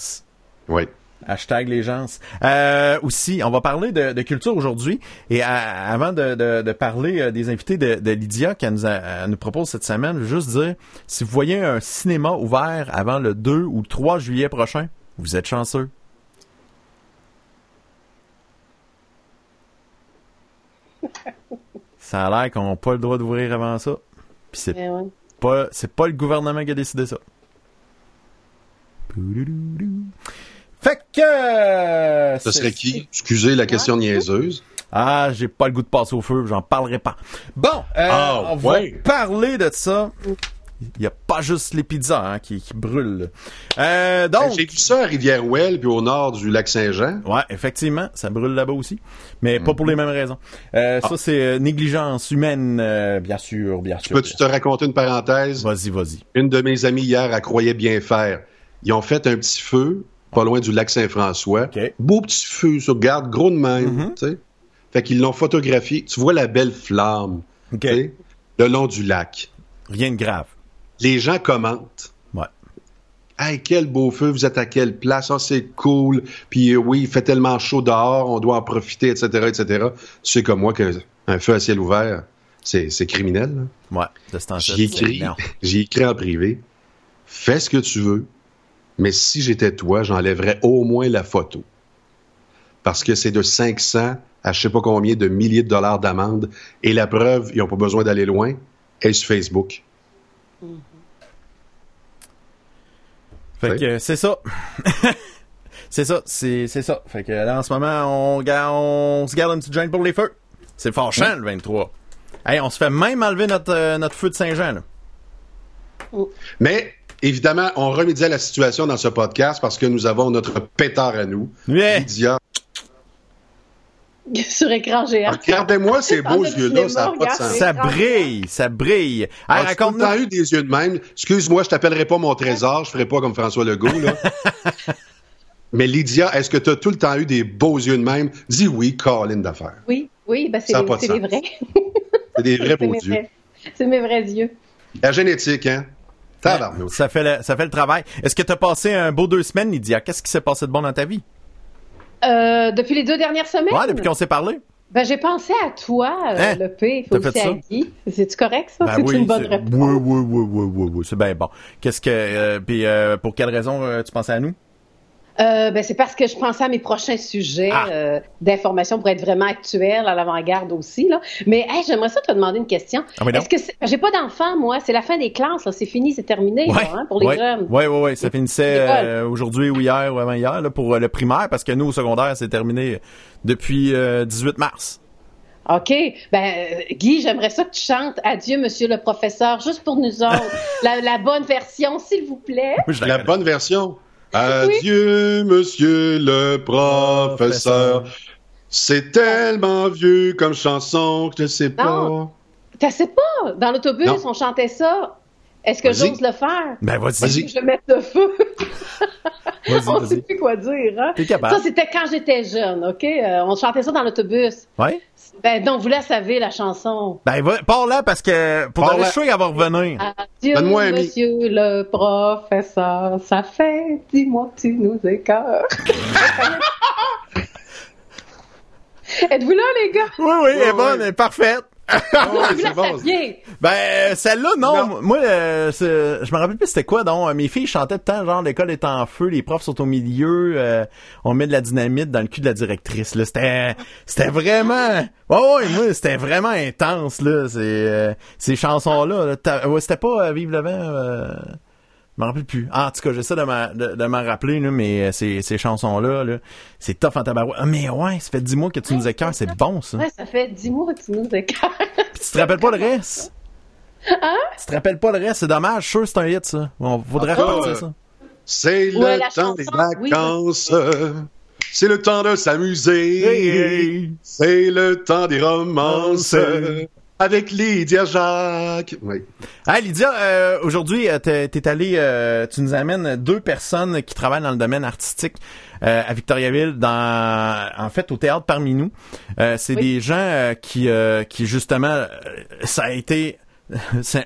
Oui. Hashtag les gens. Euh, aussi, on va parler de, de culture aujourd'hui. Et à- avant de, de- de parler euh, des invités de, de Lydia qu'elle nous, a- elle nous propose cette semaine, je veux juste dire, si vous voyez un cinéma ouvert avant le 2 ou le 3 juillet prochain, vous êtes chanceux. Ça a l'air qu'on n'a pas le droit d'ouvrir avant ça. Puis c'est Eh ouais. pas, c'est pas le gouvernement qui a décidé ça. Fait que. euh, Ce serait qui? Excusez la question niaiseuse. Ah, j'ai pas le goût de passer au feu, j'en parlerai pas. Bon, euh, Ah, on va parler de ça. Il y a pas juste les pizzas hein, qui, qui brûlent. Euh, donc, J'ai vu ça à Rivière-Ouelle, puis au nord du lac Saint-Jean. ouais, effectivement, ça brûle là-bas aussi, mais pas pour les mêmes raisons. Euh, Ah. Ça, c'est euh, négligence humaine, euh, bien sûr, bien sûr. Peux-tu te raconter une parenthèse? Vas-y, vas-y. Une de mes amies hier, elle croyait bien faire. Ils ont fait un petit feu, pas loin du lac Saint-François. Beau petit feu, sur garde, gros de même, Mhm. tu sais. Fait qu'ils l'ont photographié. Tu vois la belle flamme, le long du lac. Rien de grave. Les gens commentent. Ouais. Hey, quel beau feu, vous êtes à quelle place? Ah, c'est cool. Puis euh, oui, il fait tellement chaud dehors, on doit en profiter, etc., etc. Tu sais comme moi qu'un feu à ciel ouvert, c'est criminel. Là. Ouais, de ce J'ai écrit, j'ai écrit en privé. Fais ce que tu veux, mais si j'étais toi, j'enlèverais au moins la photo. Parce que c'est de 500 à je sais pas combien de milliers de dollars d'amende. Et la preuve, ils n'ont pas besoin d'aller loin, est sur Facebook. Mm-hmm. Fait que c'est ça. c'est ça, c'est, ça. Fait que là, en ce moment, on, on se garde une petite gêne pour les feux. C'est fâchant, le 23. Hey, on se fait même enlever notre, euh, notre feu de Saint-Jean, Mais, évidemment, on remédie à la situation dans ce podcast parce que nous avons notre pétard à nous. Lydia. Sur écran géant. Regardez-moi ces beaux yeux-là, ça n'a pas de sens. Ça brille, ça brille. Hey, raconte-nous. eu des yeux de même. Excuse-moi, je t'appellerai pas mon trésor, je ferai pas comme François Legault, là. Mais Lydia, est-ce que tu as tout le temps eu des beaux yeux de même? Dis oui, Colin d'affaires. Oui, oui, ben c'est des vrais. c'est des vrais beaux yeux. C'est mes vrais yeux. La génétique, hein? Ça fait, le, ça fait le travail. Est-ce que tu as passé un beau deux semaines, Lydia? Qu'est-ce qui s'est passé de bon dans ta vie? Euh, depuis les deux dernières semaines? Ouais, depuis qu'on s'est parlé. Ben, j'ai pensé à toi, euh, hein? le P. Faut aussi à Guy. C'est-tu correct, ça? Ben c'est une bonne réponse. Oui, oui, oui, oui, oui, C'est bien bon. Qu'est-ce que, euh, puis, euh, pour quelle raison tu pensais à nous? Euh, ben, c'est parce que je pensais à mes prochains sujets ah. euh, d'information pour être vraiment actuel, à l'avant-garde aussi. Là. Mais j'aimerais ça te demander une question. Ah, Est-ce que j'ai pas d'enfants, moi? C'est la fin des classes, c'est fini, c'est terminé hein, pour les jeunes. Oui, oui, oui. Ça finissait euh, aujourd'hui ou hier ou avant-hier pour le primaire, parce que nous, au secondaire, c'est terminé depuis 18 mars. OK. Ben, Guy, j'aimerais ça que tu chantes Adieu, monsieur le professeur, juste pour nous autres. la, bonne version, s'il vous plaît. la bonne version. Adieu, monsieur le professeur. C'est tellement vieux comme chanson que je sais pas. Tu sais pas? Dans l'autobus, on chantait ça. Est-ce que j'ose le faire? Ben, vas-y. je vais mettre le feu? on ne sait plus quoi dire. Hein? Ça, c'était quand j'étais jeune, OK? Euh, on chantait ça dans l'autobus. Oui? Ben, donc, vous la savez, la chanson. Ben, pars là, parce que pour le choix, elle va revenir. Adieu, monsieur le professeur, ça fait, dis-moi que tu nous écœures. Êtes-vous là, les gars? Oui, oui, elle est bonne, elle est parfaite. Ben, celle-là, non. Moi, euh, je me rappelle plus c'était quoi, donc. Mes filles chantaient tout le temps, genre, l'école est en feu, les profs sont au milieu, euh, on met de la dynamite dans le cul de la directrice, là. C'était, c'était vraiment, oh, ouais, moi, c'était vraiment intense, là. C'est, euh, ces chansons-là. c'était pas Vive le vent, je m'en rappelle plus. Ah, en tout cas, j'essaie de m'en rappeler, là, mais euh, ces, ces chansons-là, -là, c'est tough en tabarouette. Ah, mais ouais, ça fait dix mois que tu nous écœures, c'est bon, ça. Ouais, ça fait dix mois que tu nous écœures. Puis tu te rappelles pas le reste? Hein? Tu te rappelles pas le reste? C'est dommage, sûr, c'est un hit, ça. On voudrait ah, ça. C'est le temps des vacances. C'est le temps de s'amuser. C'est le temps des romances avec Lydia Jacques. Oui. Hey, Lydia, euh, aujourd'hui, euh, t'es allé, euh, tu nous amènes deux personnes qui travaillent dans le domaine artistique à Victoriaville, dans, en fait, au théâtre parmi nous. c'est des gens qui, qui justement, ça a été c'est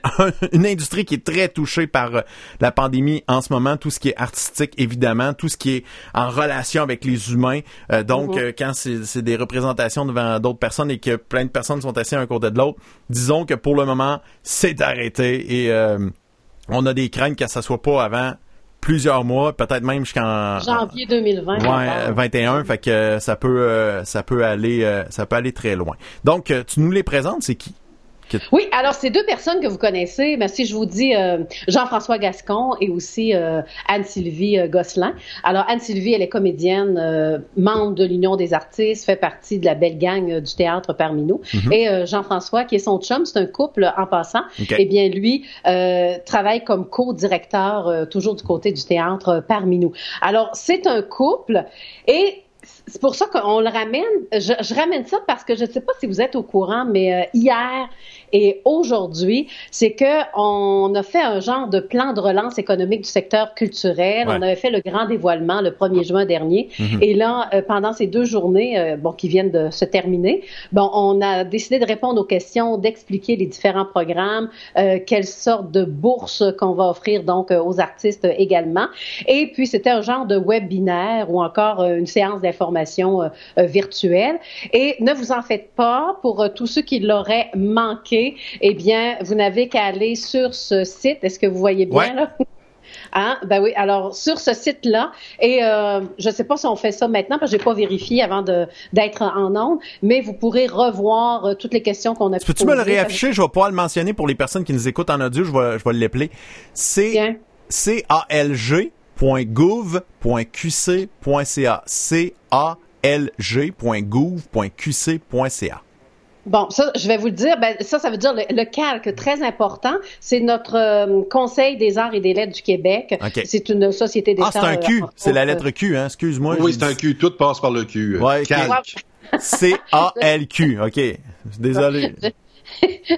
une industrie qui est très touchée par euh, la pandémie en ce moment, tout ce qui est artistique évidemment, tout ce qui est en relation avec les humains. Euh, donc mhm. euh, quand c'est des représentations devant d'autres personnes et que plein de personnes sont assises un côté de l'autre, disons que pour le moment, c'est arrêté et on a des craintes que ça soit pas avant plusieurs mois, peut-être même jusqu'en janvier 2020. Ouais, 21, fait que ça peut ça peut aller ça peut aller très loin. Donc tu nous les présentes, c'est qui? Oui, alors c'est deux personnes que vous connaissez. Mais si je vous dis euh, Jean-François Gascon et aussi euh, Anne-Sylvie euh, Gosselin. Alors Anne-Sylvie, elle est comédienne, membre de l'Union des artistes, fait partie de la belle gang du théâtre parmi nous. Mhm. Et Jean-François, qui est son chum, c'est un couple en passant. Eh bien, lui travaille comme co-directeur toujours du côté du théâtre parmi nous. Alors c'est un couple et c'est pour ça qu'on le ramène. Je, ramène ça parce que je ne sais pas si vous êtes au courant, mais hier, et aujourd'hui, c'est que on a fait un genre de plan de relance économique du secteur culturel. On avait fait le grand dévoilement le 1er juin dernier. Mhm. Et là, euh, pendant ces deux journées, euh, bon, qui viennent de se terminer, bon, on a décidé de répondre aux questions, d'expliquer les différents programmes, euh, quelle sorte de bourse qu'on va offrir donc aux artistes également. Et puis, c'était un genre de webinaire ou encore une séance d'information euh, euh, virtuelle. Et ne vous en faites pas, pour euh, tous ceux qui l'auraient manqué, eh bien, vous n'avez qu'à aller sur ce site. Est-ce que vous voyez bien Ouais. là? Hein? Ben oui, alors sur ce site-là, et euh, je ne sais pas si on fait ça maintenant, parce que j'ai pas vérifié avant d'être en onde, mais vous pourrez revoir euh, toutes les questions qu'on a Peux-tu me le réafficher? Je vais pouvoir le mentionner pour les personnes qui nous écoutent en audio. Je vais, je vais l'appeler. C'est Bien. calg.gouv.qc.ca. calg.gouv.qc.ca. Bon, ça, je vais vous le dire. Ben, ça, ça veut dire le, le calque, très important. C'est notre euh, Conseil des arts et des lettres du Québec. OK. C'est une société d'État. Ah, c'est un Q. euh, C'est la lettre Q, hein. Excuse-moi. Oui, c'est un cul. Tout passe par le cul. Ouais, Calque. C-A-L-Q. OK. Désolé.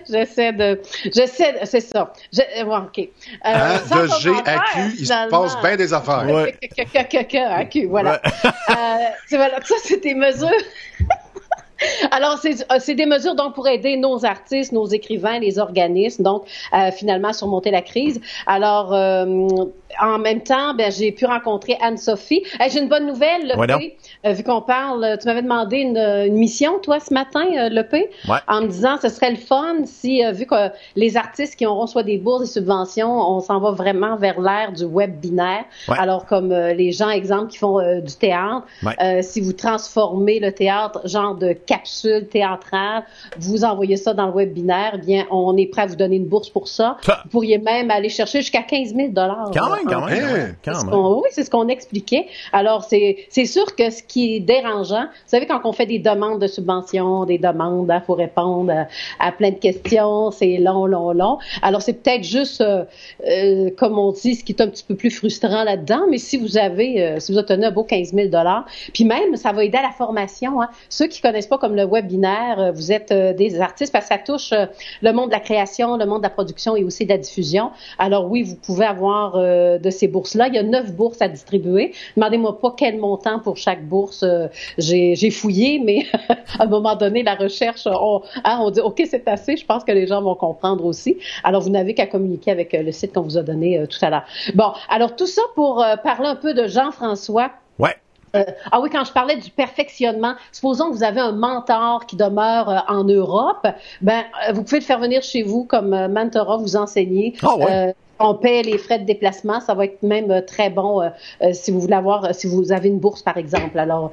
J'essaie de, j'essaie, de- c'est ça. Je, euh, ouais, ok. Euh, Hein, de G à Q, il se passe bien des affaires. Ouais. Que, que, que, que, que, à Q, voilà. Euh, c'est voilà, ça, c'est des mesures. Alors, c'est euh, c'est des mesures donc pour aider nos artistes, nos écrivains, les organismes, donc euh, finalement surmonter la crise. Alors, euh, en même temps, ben, j'ai pu rencontrer Anne-Sophie. Hey, j'ai une bonne nouvelle, Ouais, Lepé. Euh, vu qu'on parle, tu m'avais demandé une, une mission, toi, ce matin, euh, Ouais. en me disant ce serait le fun si, euh, vu que les artistes qui auront soit des bourses, des subventions, on s'en va vraiment vers l'ère du web binaire. Ouais. Alors, comme euh, les gens, exemple, qui font euh, du théâtre, Ouais. euh, si vous transformez le théâtre genre de capsule théâtrale, vous envoyez ça dans le web binaire, eh bien, on est prêt à vous donner une bourse pour ça. Ça- Vous pourriez même aller chercher jusqu'à 15 000 dollars. Quand même, quand même. Hein? Quand ce oui, c'est ce qu'on expliquait. Alors, c'est c'est sûr que ce qui est dérangeant, vous savez, quand on fait des demandes de subventions, des demandes, il faut répondre à, à plein de questions, c'est long, long, long. Alors, c'est peut-être juste, euh, euh, comme on dit, ce qui est un petit peu plus frustrant là-dedans, mais si vous avez, euh, si vous obtenez un beau 15 000 puis même, ça va aider à la formation. Hein. Ceux qui connaissent pas comme le web binaire, euh, vous êtes euh, des artistes, parce que ça touche euh, le monde de la création, le monde de la production et aussi de la diffusion. Alors oui, vous pouvez avoir euh, de ces bourses-là. Il y a neuf bourses à distribuer. Demandez-moi pas quel montant pour chaque bourse. euh, J'ai fouillé, mais à un moment donné, la recherche, on, hein, on dit OK, c'est assez. Je pense que les gens vont comprendre aussi. Alors vous n'avez qu'à communiquer avec euh, le site qu'on vous a donné tout à l'heure. Bon, alors tout ça pour parler un peu de Jean-François. Ouais. Euh, ah oui, quand je parlais du perfectionnement, supposons que vous avez un mentor qui demeure euh, en Europe, ben euh, vous pouvez le faire venir chez vous comme mentorat, vous enseigner. Ah ouais. On paie les frais de déplacement, ça va être même euh, très bon euh, euh, si vous voulez avoir, euh, si vous avez une bourse par exemple. Alors,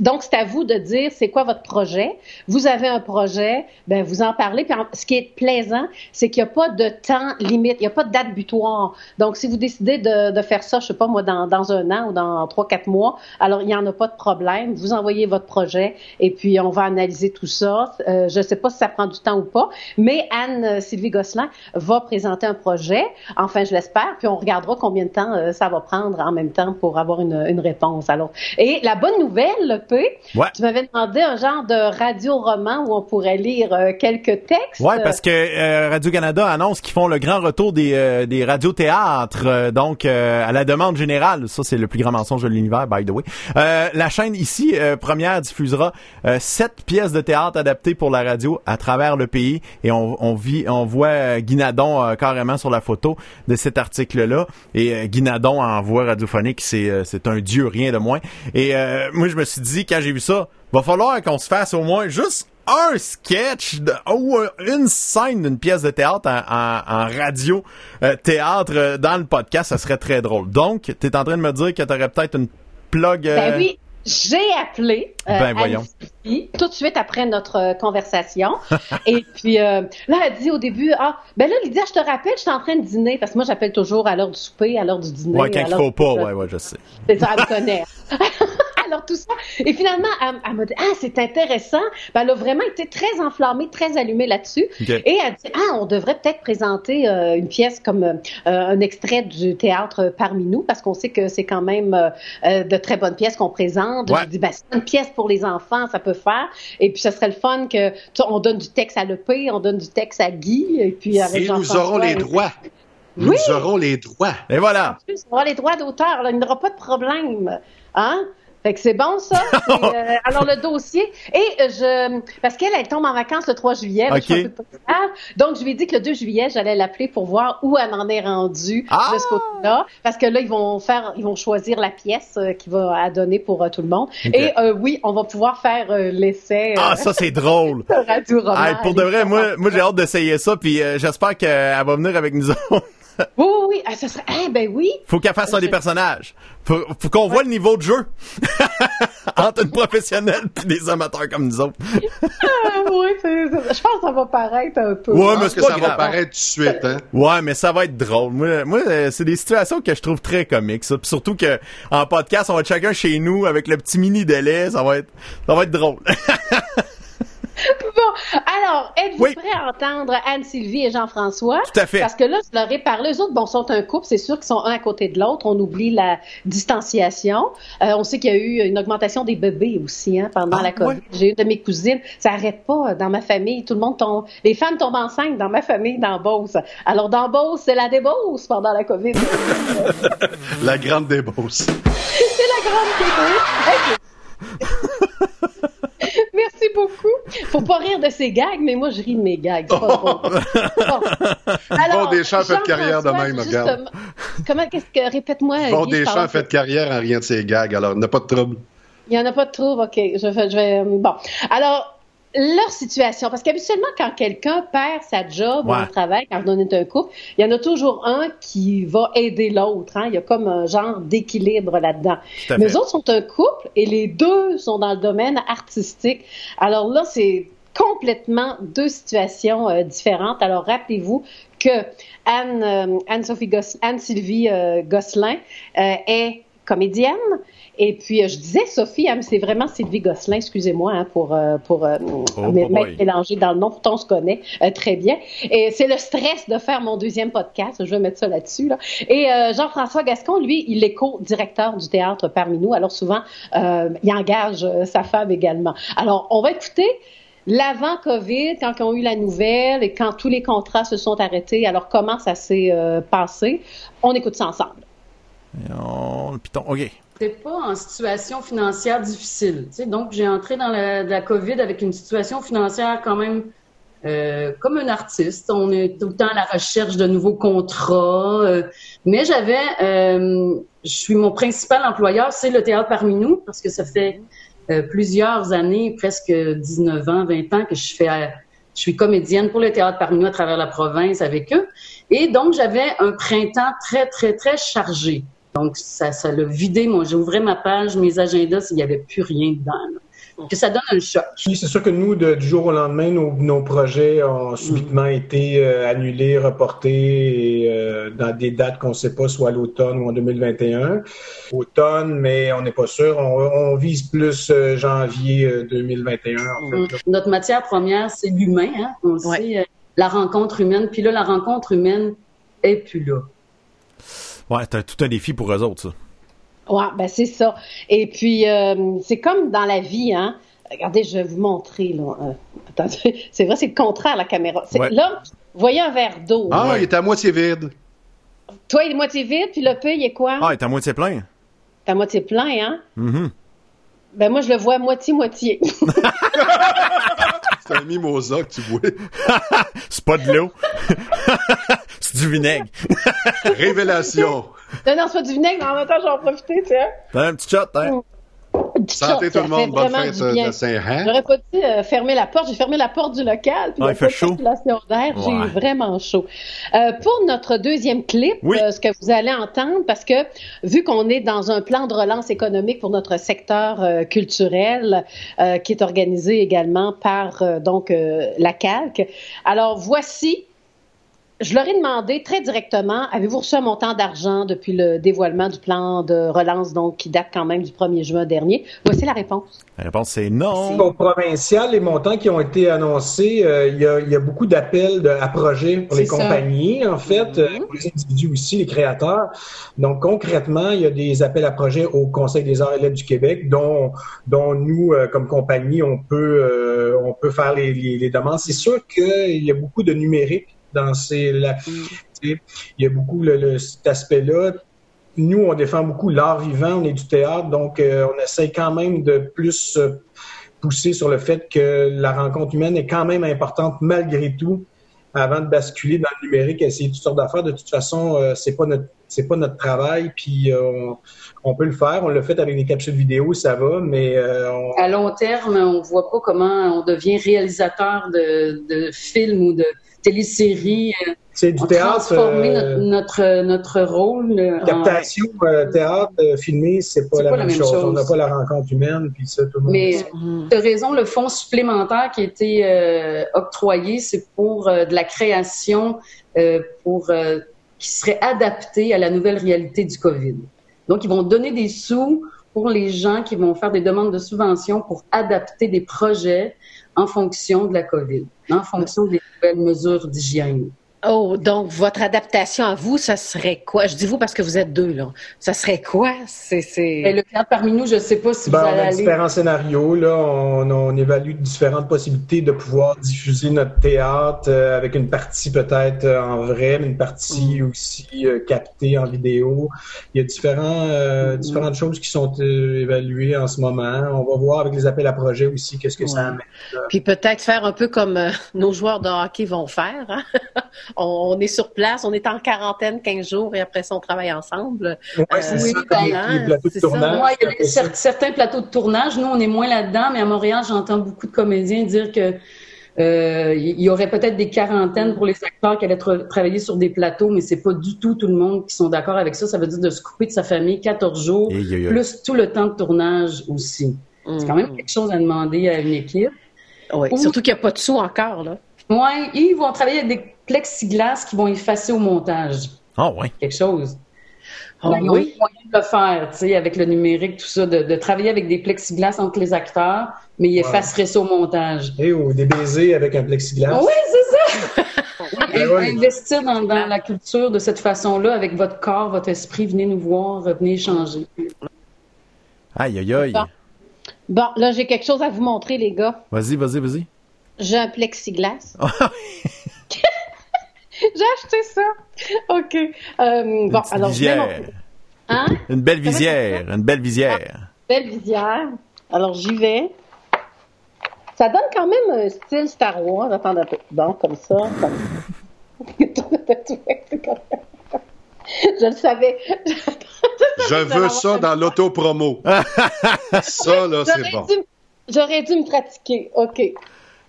donc c'est à vous de dire c'est quoi votre projet. Vous avez un projet, ben vous en parlez. Puis ce qui est plaisant, c'est qu'il n'y a pas de temps limite, il n'y a pas de date butoir. Donc si vous décidez de, de faire ça, je sais pas moi, dans, dans un an ou dans trois quatre mois, alors il n'y en a pas de problème. Vous envoyez votre projet et puis on va analyser tout ça. Euh, je ne sais pas si ça prend du temps ou pas, mais Anne Sylvie Gosselin va présenter un projet. Enfin, je l'espère. Puis on regardera combien de temps euh, ça va prendre en même temps pour avoir une, une réponse. Alors, et la bonne nouvelle, le P, Ouais. tu m'avais demandé un genre de radio-roman où on pourrait lire euh, quelques textes. Ouais, parce que euh, Radio-Canada annonce qu'ils font le grand retour des, euh, des radiothéâtres, euh, donc euh, à la demande générale. Ça, c'est le plus grand mensonge de l'univers, by the way. Euh, la chaîne ici, euh, première, diffusera euh, sept pièces de théâtre adaptées pour la radio à travers le pays. Et on, on, vit, on voit Guinadon euh, carrément sur la photo de cet article-là. Et euh, Guinadon en voix radiophonique, c'est euh, c'est un dieu, rien de moins. Et euh, moi, je me suis dit, quand j'ai vu ça, va falloir qu'on se fasse au moins juste un sketch ou euh, une scène d'une pièce de théâtre en, radio théâtre dans le podcast, ça serait très drôle. Donc, tu es en train de me dire que tu aurais peut-être une plug. Ben oui, j'ai appelé euh, Ben voyons. Tout de suite après notre euh, conversation. Et puis euh, là, elle dit au début, ah, ben là, Lydia, je te rappelle, je suis en train de dîner, parce que moi, j'appelle toujours à l'heure du souper, à l'heure du dîner. Ouais, quand il faut pas, ouais, ouais, je sais. C'est ça, elle me connaît. Alors tout ça. Et finalement, elle, elle m'a dit, ah, c'est intéressant. Ben, elle a vraiment été très enflammée, très allumée là-dessus. Et elle dit, ah, on devrait peut-être présenter euh, une pièce comme euh, un extrait du théâtre parmi nous, parce qu'on sait que c'est quand même euh, de très bonnes pièces qu'on présente. Ouais. Je dis, ben, c'est une pièce pour les enfants, ça peut faire. Et puis, ça serait le fun que, on donne du texte à l'EP, on donne du texte à Guy, et puis avec Et nous Jean-François. aurons les droits. Nous Oui. aurons les droits. Et voilà. plus, on aura les droits d'auteur, il n'y aura pas de problème. Hein? Fait que c'est bon, ça. Euh, alors, le dossier. Et euh, je. Parce qu'elle, elle tombe en vacances le 3 juillet. Ok. je suis un peu postale. Donc, je lui ai dit que le 2 juillet, j'allais l'appeler pour voir où elle en est rendue Ah! ce côté-là. Parce que là, ils vont faire, ils vont choisir la pièce euh, qui va à donner pour euh, tout le monde. Et oui, on va pouvoir faire l'essai Ah, ça, c'est drôle. Roman. Hey, pour de vrai, moi, moi j'ai hâte d'essayer ça, puis j'espère qu'elle va venir avec nous autres. Oui, oui, oui. Ah, ça serait. Eh ben oui. Faut qu'elle fasse un des personnages. Faut, faut qu'on voit le niveau de jeu entre une professionnelle et des amateurs comme nous autres. Ah, oui, c'est- c'est- je pense que ça va paraître un peu. Ouais, mais que pas ça va paraître tout de suite, hein? Ouais, mais ça va être drôle. Moi, moi euh, c'est des situations que je trouve très comiques. Ça. Puis surtout que en podcast, on va être chacun chez nous avec le petit mini délai. Ça va être, ça va être drôle. Bon, alors, êtes-vous Oui. prêts à entendre Anne-Sylvie et Jean-François? Tout à fait. Parce que là, je leur ai parlé. Eux autres, bon, sont un couple. C'est sûr qu'ils sont un à côté de l'autre. On oublie la distanciation. Euh, on sait qu'il y a eu une augmentation des bébés aussi hein, pendant Ah, la COVID. ouais. J'ai une de mes cousines. Ça arrête pas dans ma famille. Tout le monde tombe. Les femmes tombent enceintes dans ma famille, dans Beauce. Alors, dans Beauce, c'est la débauche pendant la COVID. La grande débauche. C'est la grande débauche. Beaucoup. Faut pas rire de ces gags, mais moi, je ris de mes gags. C'est pas drôle. Bon. Alors, Deschamps fait carrière de même, regarde. Comment, qu'est-ce que, répète-moi. Bon, Guy, parle- a fait carrière en rien de ses gags, alors n'a pas de trouble. Il y en a pas de trouble, ok. Je vais, je vais, bon. Alors, leur situation, parce qu'habituellement, quand quelqu'un perd sa job ou un travail, quand on est un couple, il y en a toujours un qui va aider l'autre. Hein? Il y a comme un genre d'équilibre là-dedans. Mais eux autres sont un couple et les deux sont dans le domaine artistique. Alors là, c'est complètement deux situations euh, différentes. Alors rappelez-vous que Anne, euh, Anne-Sophie Gos- Anne-Sylvie euh, Gosselin euh, est comédienne. Et puis, euh, je disais Sophie, hein, c'est vraiment Sylvie Gosselin, excusez-moi, hein, pour, euh, pour euh, Oh, m'être boy. mélangé dans le nom, pourtant on se connaît euh, très bien. Et c'est le stress de faire mon deuxième podcast, je vais mettre ça là-dessus. Là. Et euh, Jean-François Gascon, lui, il est co-directeur du théâtre parmi nous, alors souvent, euh, il engage sa femme également. Alors, on va écouter l'avant-COVID, quand ils ont eu la nouvelle et quand tous les contrats se sont arrêtés, alors comment ça s'est euh, passé? On écoute ça ensemble. On- le piton. OK. J'étais pas en situation financière difficile. Donc, j'ai entré dans la, COVID avec une situation financière quand même euh, comme un artiste. On est tout le temps à la recherche de nouveaux contrats. euh, mais j'avais, euh, je suis mon principal employeur, c'est le théâtre parmi nous, parce que ça fait plusieurs années, presque 19 ans, 20 ans que je fais, je suis comédienne pour le théâtre parmi nous à travers la province avec eux. Et donc, j'avais un printemps très, très, très chargé. Donc, ça, ça l'a vidé. Moi, j'ouvrais ma page, mes agendas, s'il n'y avait plus rien dedans. là. Que ça donne un choc. Oui, c'est sûr que nous, de- du jour au lendemain, nos, nos projets ont subitement été euh, annulés, reportés et, euh, dans des dates qu'on ne sait pas, soit à l'automne ou en 2021. Automne, mais on n'est pas sûr. On, on vise plus euh, janvier euh, 2021. En fait, là. Notre matière première, c'est l'humain. Hein? On Ouais. sait, euh, la rencontre humaine. Puis là, la rencontre humaine est plus là. Ouais, c'est tout un défi pour eux autres, ça. Ouais, ben c'est ça. Et puis, euh, c'est comme dans la vie, hein. Regardez, je vais vous montrer, là. Euh, attendez, c'est vrai, c'est le contraire, la caméra. C'est- Ouais. Là, vous voyez un verre d'eau. Ah, Ouais. il est à moitié vide. Toi, il est moitié vide, puis le peu, il est quoi? Ah, il est à moitié plein. T'es à moitié plein, hein? Mhm. Ben moi, je le vois à moitié-moitié. C'est un mimosa que tu bois. C'est pas de l'eau. c'est du vinaigre. Révélation. non, non, c'est pas du vinaigre, mais en même temps, j'en profiter, tu sais. T'as un petit shot, hein? Santé tout le monde. Bonne vraiment fête du euh, bien. de Saint-Han. J'aurais pas dû euh, fermer la porte. J'ai fermé la porte du local. Puis Ah, il fait de chaud. d'air. J'ai Ouais. eu vraiment chaud. Euh, pour notre deuxième clip, Oui. euh, ce que vous allez entendre, parce que vu qu'on est dans un plan de relance économique pour notre secteur euh, culturel, euh, qui est organisé également par euh, donc euh, la Calque. Alors voici. Je leur ai demandé très directement, avez-vous reçu un montant d'argent depuis le dévoilement du plan de relance, donc qui date quand même du 1er juin dernier? Voici la réponse. La réponse, c'est non. Au provincial, les montants qui ont été annoncés, euh, il y, a, il y a beaucoup d'appels à projets pour les ça. compagnies, en fait, euh, pour les individus aussi, les créateurs. Donc, concrètement, il y a des appels à projets au Conseil des arts et lettres du Québec, dont, dont nous, euh, comme compagnie, on peut, euh, on peut faire les, les, les demandes. C'est sûr qu'il y a beaucoup de numérique dans ces... la- sais, il y a beaucoup le, le- cet aspect-là. nous, on défend beaucoup l'art vivant, on est du théâtre, donc euh, on essaie quand même de plus euh, pousser sur le fait que la rencontre humaine est quand même importante malgré tout avant de basculer dans le numérique, essayer toutes sortes d'affaires. De toute façon, euh, c'est pas notre c'est pas notre travail, puis euh, on, peut le faire. On l'a fait avec des capsules vidéo, ça va, mais à long terme, on voit pas comment on devient réalisateur de, de films ou de téléséries. C'est du théâtre. Transformer euh, notre, notre, rôle. Captation, euh, théâtre, euh, filmer, c'est pas, la, même chose. On n'a pas la rencontre humaine, puis ça, tout le monde. Mais tu as raison, le fonds supplémentaire qui a été octroyé, c'est pour de la création pour qui serait adapté à la nouvelle réalité du COVID. Donc, ils vont donner des sous pour les gens qui vont faire des demandes de subventions pour adapter des projets en fonction de la COVID, en fonction des nouvelles mesures d'hygiène. Oh, donc votre adaptation à vous, ça serait quoi? Je dis vous parce que vous êtes deux, là. Ça serait quoi? C'est, ben, le théâtre parmi nous, je ne sais pas si ben, vous allez on a différents scénarios, là. On, évalue différentes possibilités de pouvoir diffuser notre théâtre euh, avec une partie peut-être euh, en vrai, mais une partie mm. aussi euh, captée en vidéo. Il y a différents, mm. différentes choses qui sont évaluées en ce moment. On va voir avec les appels à projets aussi qu'est-ce que ça amène. Puis peut-être faire un peu comme nos joueurs de hockey vont faire, hein? On, est sur place, on est en quarantaine 15 jours et après ça, on travaille ensemble. Oui, c'est ça, il y a certains plateaux de tournage. Nous, on est moins là-dedans, mais à Montréal, j'entends beaucoup de comédiens dire que euh, il y aurait peut-être des quarantaines pour les acteurs qui allaient travailler sur des plateaux, mais c'est pas du tout tout le monde qui sont d'accord avec ça. Ça veut dire de se couper de sa famille 14 jours, plus tout le temps de tournage aussi. C'est quand même mm. quelque chose à demander à une équipe. Oui, surtout qu'il n'y a pas de sous encore, là. Oui, ils vont travailler avec des plexiglas qui vont effacer au montage. Ah oui. Quelque chose. Ah oui. moyen de le faire, tu sais, avec le numérique, tout ça, de, travailler avec des plexiglas entre les acteurs, mais ils effaceraient ça au montage. Et ou des baisers avec un plexiglas. Oui, c'est ça! Investir dans, la culture de cette façon-là, avec votre corps, votre esprit, venez nous voir, venez échanger. Aïe, aïe, aïe. Bon, là, j'ai quelque chose à vous montrer, les gars. Vas-y, vas-y, vas-y. J'ai un plexiglas. J'ai acheté ça. OK. Euh, bon, alors, visière. Hein? Une belle visière. Une belle visière. belle visière. Alors, j'y vais. Ça donne quand même un style Star Wars. Attends un peu. Bon, comme ça. Je le savais. Je veux ça dans l'auto-promo. ça, là, c'est bon. J'aurais dû me pratiquer. OK.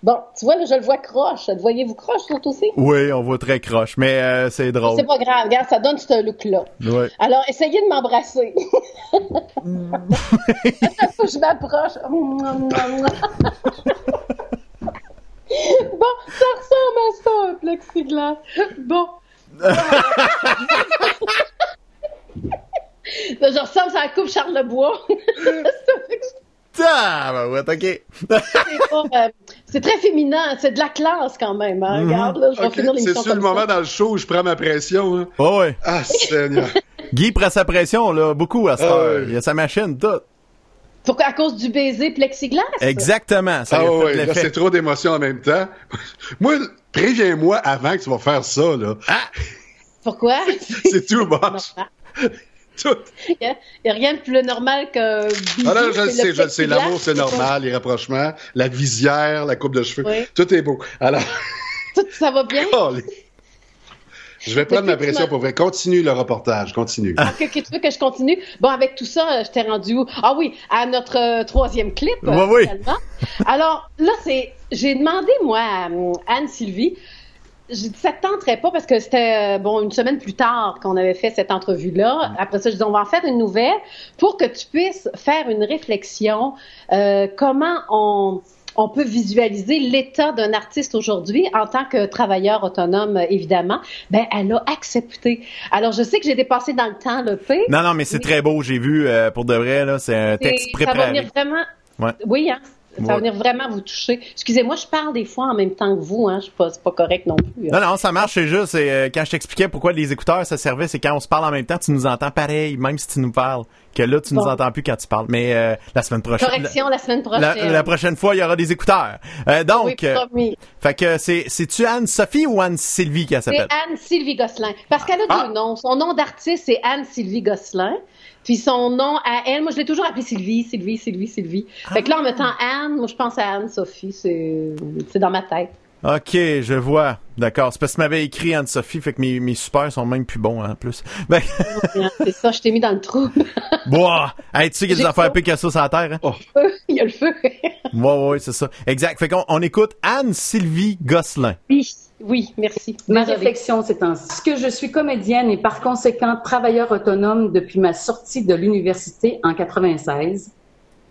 Bon, tu vois, là, je le vois croche. Voyez-vous croche, ça aussi? Oui, on voit très croche, mais euh, c'est drôle. C'est pas grave, regarde, ça donne ce look-là. Oui. Alors, essayez de m'embrasser. faut que je m'approche. bon, ça ressemble à ça, un plexiglas. Bon. je ressemble à la coupe Charlebois. Ah, ouais, ok. Euh, c'est très féminin, c'est de la classe quand même. Hein? Mhm. Regarde, là, je vais finir l'émission. C'est le moment dans le show où je prends ma pression. Hein? Oh, ouais. Ah, Seigneur. Guy prend sa pression, là, beaucoup à cette ah. Il a sa machine, tout. Pourquoi? À cause du baiser plexiglas? Exactement. Ça ah ouais, là, c'est trop d'émotions en même temps. Moi, préviens-moi avant que tu vas faire ça, là. Ah! Pourquoi? c'est tout. Il n'y a, rien de plus normal que. Ah non, je le sais, je le sais. L'amour, c'est normal, les rapprochements, la visière, la coupe de cheveux. Tout est beau. Alors. Tout, ça va bien? Je vais prendre ma pression pour vrai. Continue le reportage, continue. Ah, que, tu veux que je continue? Bon, avec tout ça, je t'ai rendu où? Ah oui, à notre euh, troisième clip. Oui, oui. Alors, là, c'est, j'ai demandé, moi, à Anne-Sylvie, j'ai dit ça te tenterait pas parce que c'était euh, bon une semaine plus tard qu'on avait fait cette entrevue là. Après ça, je dis on va en faire une nouvelle pour que tu puisses faire une réflexion euh, comment on on peut visualiser l'état d'un artiste aujourd'hui en tant que travailleur autonome, évidemment. Ben, elle a accepté. Alors, je sais que j'ai dépassé dans le temps le P. Non, non, mais c'est très beau. J'ai vu, euh, pour de vrai, là, c'est un texte préparé. Ça va venir vraiment... Oui, hein? Ça va venir vraiment vous toucher. Excusez-moi, je parle des fois en même temps que vous, hein. Je pas, c'est pas correct non plus. Non, non, ça marche, c'est juste, euh, quand je t'expliquais pourquoi les écouteurs, ça servait, c'est quand on se parle en même temps, tu nous entends pareil, même si tu nous parles. Que là, tu nous entends plus quand tu parles. Mais euh, la semaine prochaine. Correction la, semaine prochaine. La, prochaine fois, il y aura des écouteurs. Euh, donc, oui, promis. fait que c'est, c'est-tu Anne-Sophie ou Anne-Sylvie qui s'appelle? C'est Anne-Sylvie Gosselin. Parce qu'elle a ah. deux noms. Son nom d'artiste, c'est Anne-Sylvie Gosselin. Puis son nom à elle, moi je l'ai toujours appelée Sylvie, Sylvie, Sylvie, Sylvie. Fait que là, en mettant Anne, moi je pense à Anne-Sophie, c'est, c'est dans ma tête. OK, je vois. D'accord. C'est parce que tu m'avais écrit Anne-Sophie, fait que mes, mes super sont même plus bons hein, en plus. Ben... c'est ça, je t'ai mis dans le trou. Boah! Hey, tu sais qu'il y a des affaires Picasso sur la terre, hein? Oh. Il y a le feu. ouais, ouais, c'est ça. Exact. Fait qu'on on écoute Anne-Sylvie Gosselin. Oui. Oui, merci. Ma réflexion, c'est ainsi. que je suis comédienne et par conséquent travailleur autonome depuis ma sortie de l'université en 96,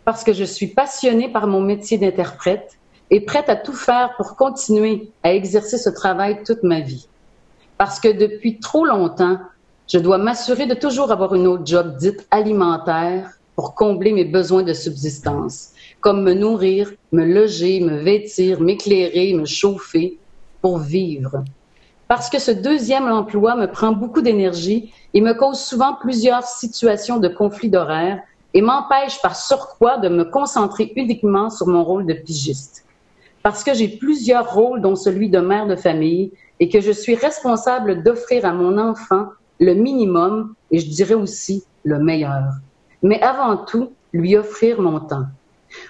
parce que je suis passionnée par mon métier d'interprète et prête à tout faire pour continuer à exercer ce travail toute ma vie. Parce que depuis trop longtemps, je dois m'assurer de toujours avoir une autre job dite alimentaire pour combler mes besoins de subsistance, comme me nourrir, me loger, me vêtir, m'éclairer, me chauffer, pour vivre. Parce que ce deuxième emploi me prend beaucoup d'énergie et me cause souvent plusieurs situations de conflit d'horaire et m'empêche par surcroît de me concentrer uniquement sur mon rôle de pigiste. Parce que j'ai plusieurs rôles, dont celui de mère de famille, et que je suis responsable d'offrir à mon enfant le minimum et je dirais aussi le meilleur. Mais avant tout, lui offrir mon temps.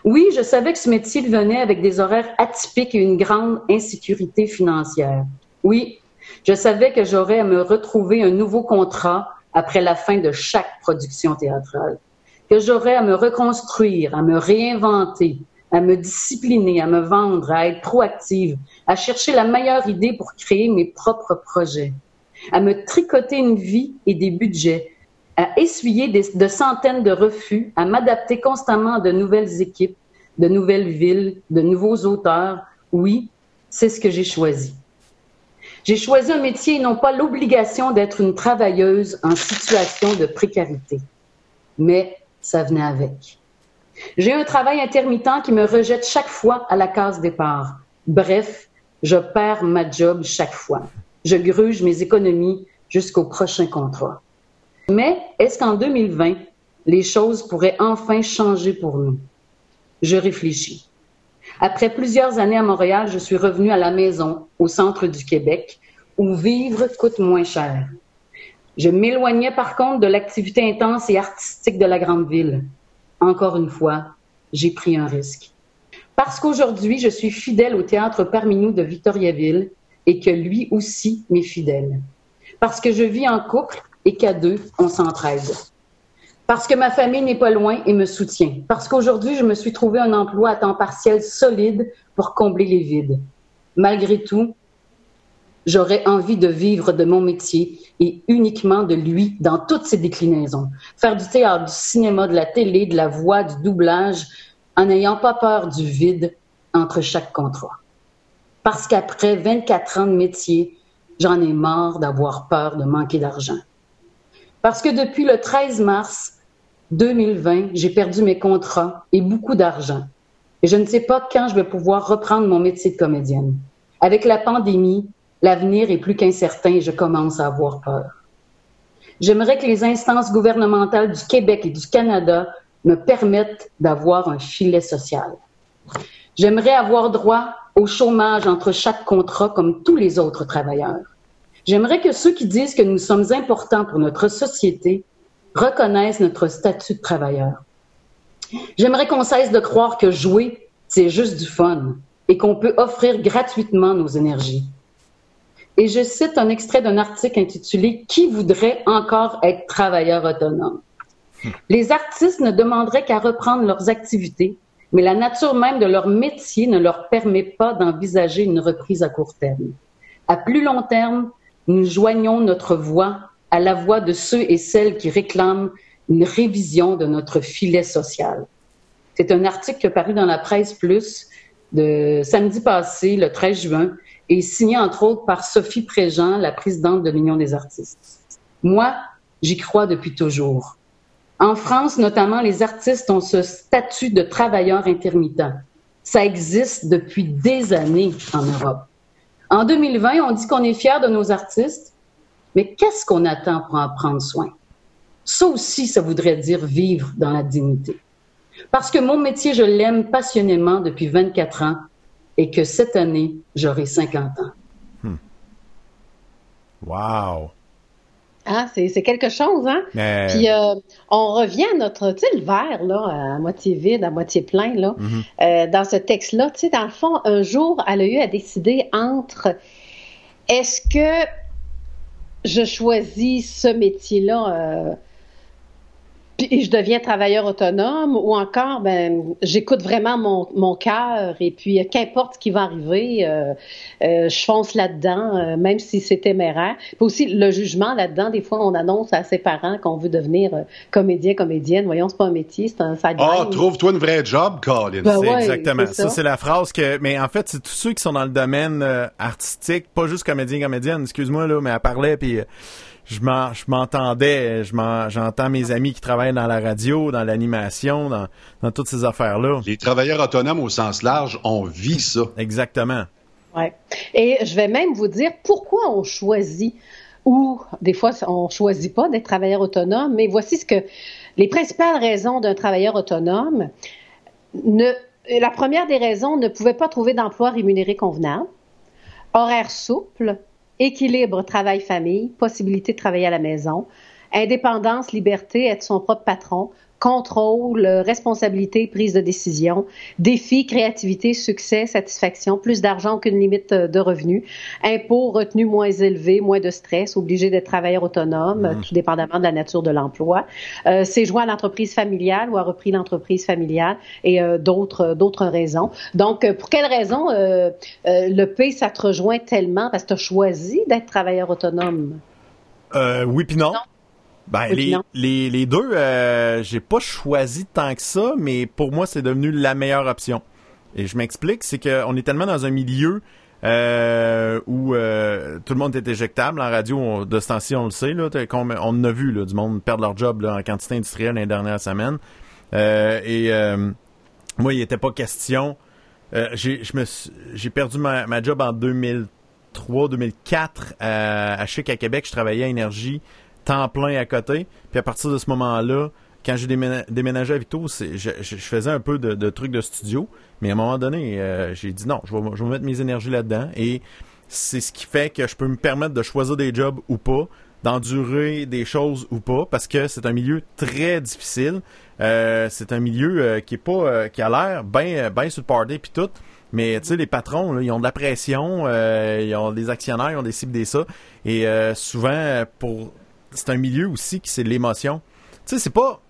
Oui, je savais que ce métier venait avec des horaires atypiques et une grande insécurité financière. Oui, je savais que j'aurais à me retrouver un nouveau contrat après la fin de chaque production théâtrale, que j'aurais à me reconstruire, à me réinventer, à me discipliner, à me vendre, à être proactive, à chercher la meilleure idée pour créer mes propres projets, à me tricoter une vie et des budgets, à essuyer de centaines de refus, à m'adapter constamment à de nouvelles équipes, de nouvelles villes, de nouveaux auteurs. Oui, c'est ce que j'ai choisi. J'ai choisi un métier et non pas l'obligation d'être une travailleuse en situation de précarité. Mais ça venait avec. J'ai un travail intermittent qui me rejette chaque fois à la case départ. Bref, je perds ma job chaque fois. Je gruge mes économies jusqu'au prochain contrat. Mais est-ce qu'en 2020, les choses pourraient enfin changer pour nous? Je réfléchis. Après plusieurs années à Montréal, je suis revenue à la maison, au centre du Québec, où vivre coûte moins cher. Je m'éloignais par contre de l'activité intense et artistique de la grande ville. Encore une fois, j'ai pris un risque. Parce qu'aujourd'hui, je suis fidèle au théâtre parmi nous de Victoriaville et que lui aussi m'est fidèle. Parce que je vis en couple et qu'à deux, on s'entraide. Parce que ma famille n'est pas loin et me soutient. Parce qu'aujourd'hui, je me suis trouvé un emploi à temps partiel solide pour combler les vides. Malgré tout, j'aurais envie de vivre de mon métier et uniquement de lui dans toutes ses déclinaisons. Faire du théâtre, du cinéma, de la télé, de la voix, du doublage, en n'ayant pas peur du vide entre chaque contrat. Parce qu'après 24 ans de métier, j'en ai marre d'avoir peur de manquer d'argent. Parce que depuis le 13 mars 2020, j'ai perdu mes contrats et beaucoup d'argent. Et je ne sais pas quand je vais pouvoir reprendre mon métier de comédienne. Avec la pandémie, l'avenir est plus qu'incertain et je commence à avoir peur. J'aimerais que les instances gouvernementales du Québec et du Canada me permettent d'avoir un filet social. J'aimerais avoir droit au chômage entre chaque contrat comme tous les autres travailleurs. J'aimerais que ceux qui disent que nous sommes importants pour notre société reconnaissent notre statut de travailleur. J'aimerais qu'on cesse de croire que jouer, c'est juste du fun et qu'on peut offrir gratuitement nos énergies. Et je cite un extrait d'un article intitulé Qui voudrait encore être travailleur autonome? Les artistes ne demanderaient qu'à reprendre leurs activités, mais la nature même de leur métier ne leur permet pas d'envisager une reprise à court terme. À plus long terme, nous joignons notre voix à la voix de ceux et celles qui réclament une révision de notre filet social. C'est un article qui est paru dans la presse plus de samedi passé, le 13 juin, et signé entre autres par Sophie Préjean, la présidente de l'Union des artistes. Moi, j'y crois depuis toujours. En France, notamment, les artistes ont ce statut de travailleur intermittent. Ça existe depuis des années en Europe. En 2020, on dit qu'on est fier de nos artistes, mais qu'est-ce qu'on attend pour en prendre soin? Ça aussi, ça voudrait dire vivre dans la dignité. Parce que mon métier, je l'aime passionnément depuis 24 ans et que cette année, j'aurai 50 ans. Hmm. Wow! Ah, c'est quelque chose, hein? Puis euh, on revient à notre, tu sais, le verre, là, à moitié vide, à moitié plein, là, mm-hmm. euh, dans ce texte-là. Tu sais, dans le fond, un jour, elle a eu à décider entre est-ce que je choisis ce métier-là euh, puis je deviens travailleur autonome ou encore ben j'écoute vraiment mon, mon cœur et puis euh, qu'importe ce qui va arriver euh, euh, je fonce là-dedans même si c'est téméraire. Puis aussi le jugement là-dedans des fois on annonce à ses parents qu'on veut devenir comédien comédienne. Voyons c'est pas un métier c'est un side Ah, trouve-toi une vraie job Colin. Ben exactement ça, c'est la phrase que mais en fait c'est tous ceux qui sont dans le domaine artistique pas juste comédien comédienne excuse-moi là mais elle parlait puis je m'entendais, j'entends mes amis qui travaillent dans la radio, dans l'animation, dans, toutes ces affaires-là. Les travailleurs autonomes au sens large, on vit ça. Exactement. Ouais. Et je vais même vous dire pourquoi on choisit ou des fois on choisit pas d'être travailleur autonome, mais voici ce que les principales raisons d'un travailleur autonome. Ne, la première des raisons ne pouvait pas trouver d'emploi rémunéré convenable, horaire souple, équilibre travail-famille, possibilité de travailler à la maison, indépendance, liberté, être son propre patron, contrôle, responsabilité, prise de décision, défi, créativité, succès, satisfaction, plus d'argent qu'une limite de revenus, impôts, retenus moins élevés, moins de stress, obligé d'être travailleur autonome, mmh. tout dépendamment de la nature de l'emploi, euh, c'est joint à l'entreprise familiale ou a repris l'entreprise familiale et euh, d'autres d'autres raisons. Donc, euh, pour quelles raisons euh, le P, ça te rejoint tellement parce que tu as choisi d'être travailleur autonome? oui puis non. Ben, les, les, les, deux, euh, j'ai pas choisi tant que ça, mais pour moi, c'est devenu la meilleure option. Et je m'explique, c'est qu'on est tellement dans un milieu euh, où euh, tout le monde est éjectable. En radio, de ce temps-ci, on le sait. Là, on, on a vu là, du monde perdre leur job là, en quantité industrielle les dernières semaines. Euh, et euh, moi, il n'était pas question. j'ai j'ai perdu ma, ma, job en 2003-2004 à, à Chic à Québec. Je travaillais à Énergie temps plein à côté. Puis à partir de ce moment-là, quand j'ai déménagé à Vito, je, je, faisais un peu de, trucs de studio. Mais à un moment donné, euh, j'ai dit non, je vais, mettre mes énergies là-dedans. Et c'est ce qui fait que je peux me permettre de choisir des jobs ou pas, d'endurer des choses ou pas, parce que c'est un milieu très difficile. Euh, c'est un milieu euh, qui est pas qui a l'air bien bien sur puis tout. Mais tu sais, les patrons, ils ont de la pression, ils ont des actionnaires, ils ont des cibles des ça. Et souvent, pour c'est un milieu aussi qui c'est l'émotion. Tu sais, c'est pas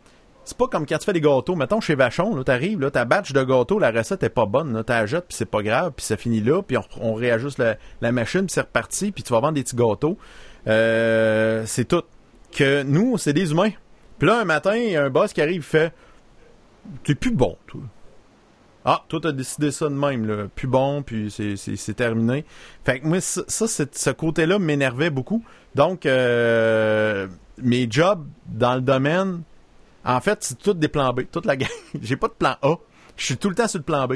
c'est pas comme quand tu fais des gâteaux. Mettons chez Vachon, là, t'arrives, là, ta batch de gâteaux, la recette est pas bonne, là, t'as jettes, puis c'est pas grave, puis ça finit là, puis on, réajuste la, machine, puis c'est reparti, puis tu vas vendre des petits gâteaux. Euh, c'est tout. Que nous, c'est des humains. Puis là, un matin, un boss qui arrive, fait T'es plus bon, toi. Ah, toi, t'as décidé ça de même, là. Plus bon, puis c'est terminé. Fait que moi, ce côté-là m'énervait beaucoup. Donc, euh, mes jobs dans le domaine, en fait, c'est tout des plans B, toute la gang. J'ai pas de plan A. Je suis tout le temps sur le plan B.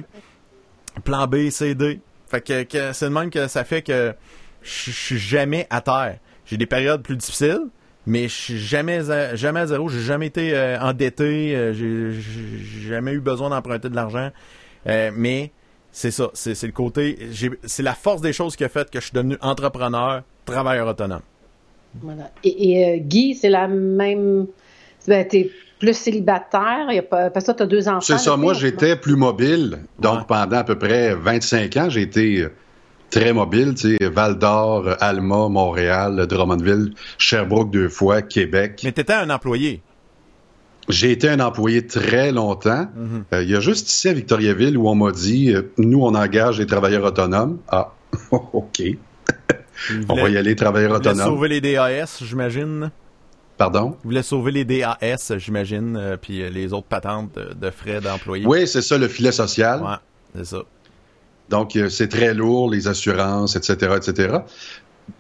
Plan B, C, D. Fait que, c'est le même que ça fait que je suis jamais à terre. J'ai des périodes plus difficiles, mais je suis jamais à, jamais à zéro. J'ai jamais été euh, endetté. Euh, j'ai jamais eu besoin d'emprunter de l'argent. mais c'est ça, c'est le côté, c'est la force des choses qui a fait que je suis devenu entrepreneur, travailleur autonome. Et, euh, Guy, c'est la même. Ben, t'es plus célibataire, y a pas, parce que tu as deux enfants. C'est ça, moi j'étais plus mobile. Donc pendant à peu près 25 ans, j'ai été euh, très mobile, tu sais, Val d'Or, Alma, Montréal, Drummondville, Sherbrooke deux fois, Québec. Mais tu étais un employé. J'ai été un employé très longtemps. Mhm. Euh, il y a juste ici à Victoriaville où on m'a dit, nous on engage des travailleurs autonomes. Ah, OK. On va y aller, travailleurs autonomes. sauver les DAS, j'imagine. Pardon? Vous voulez sauver les DAS, j'imagine, euh, puis euh, les autres patentes de, frais d'employés. Oui, c'est ça, le filet social. Oui, c'est ça. Donc, euh, c'est très lourd, les assurances, etc., etc.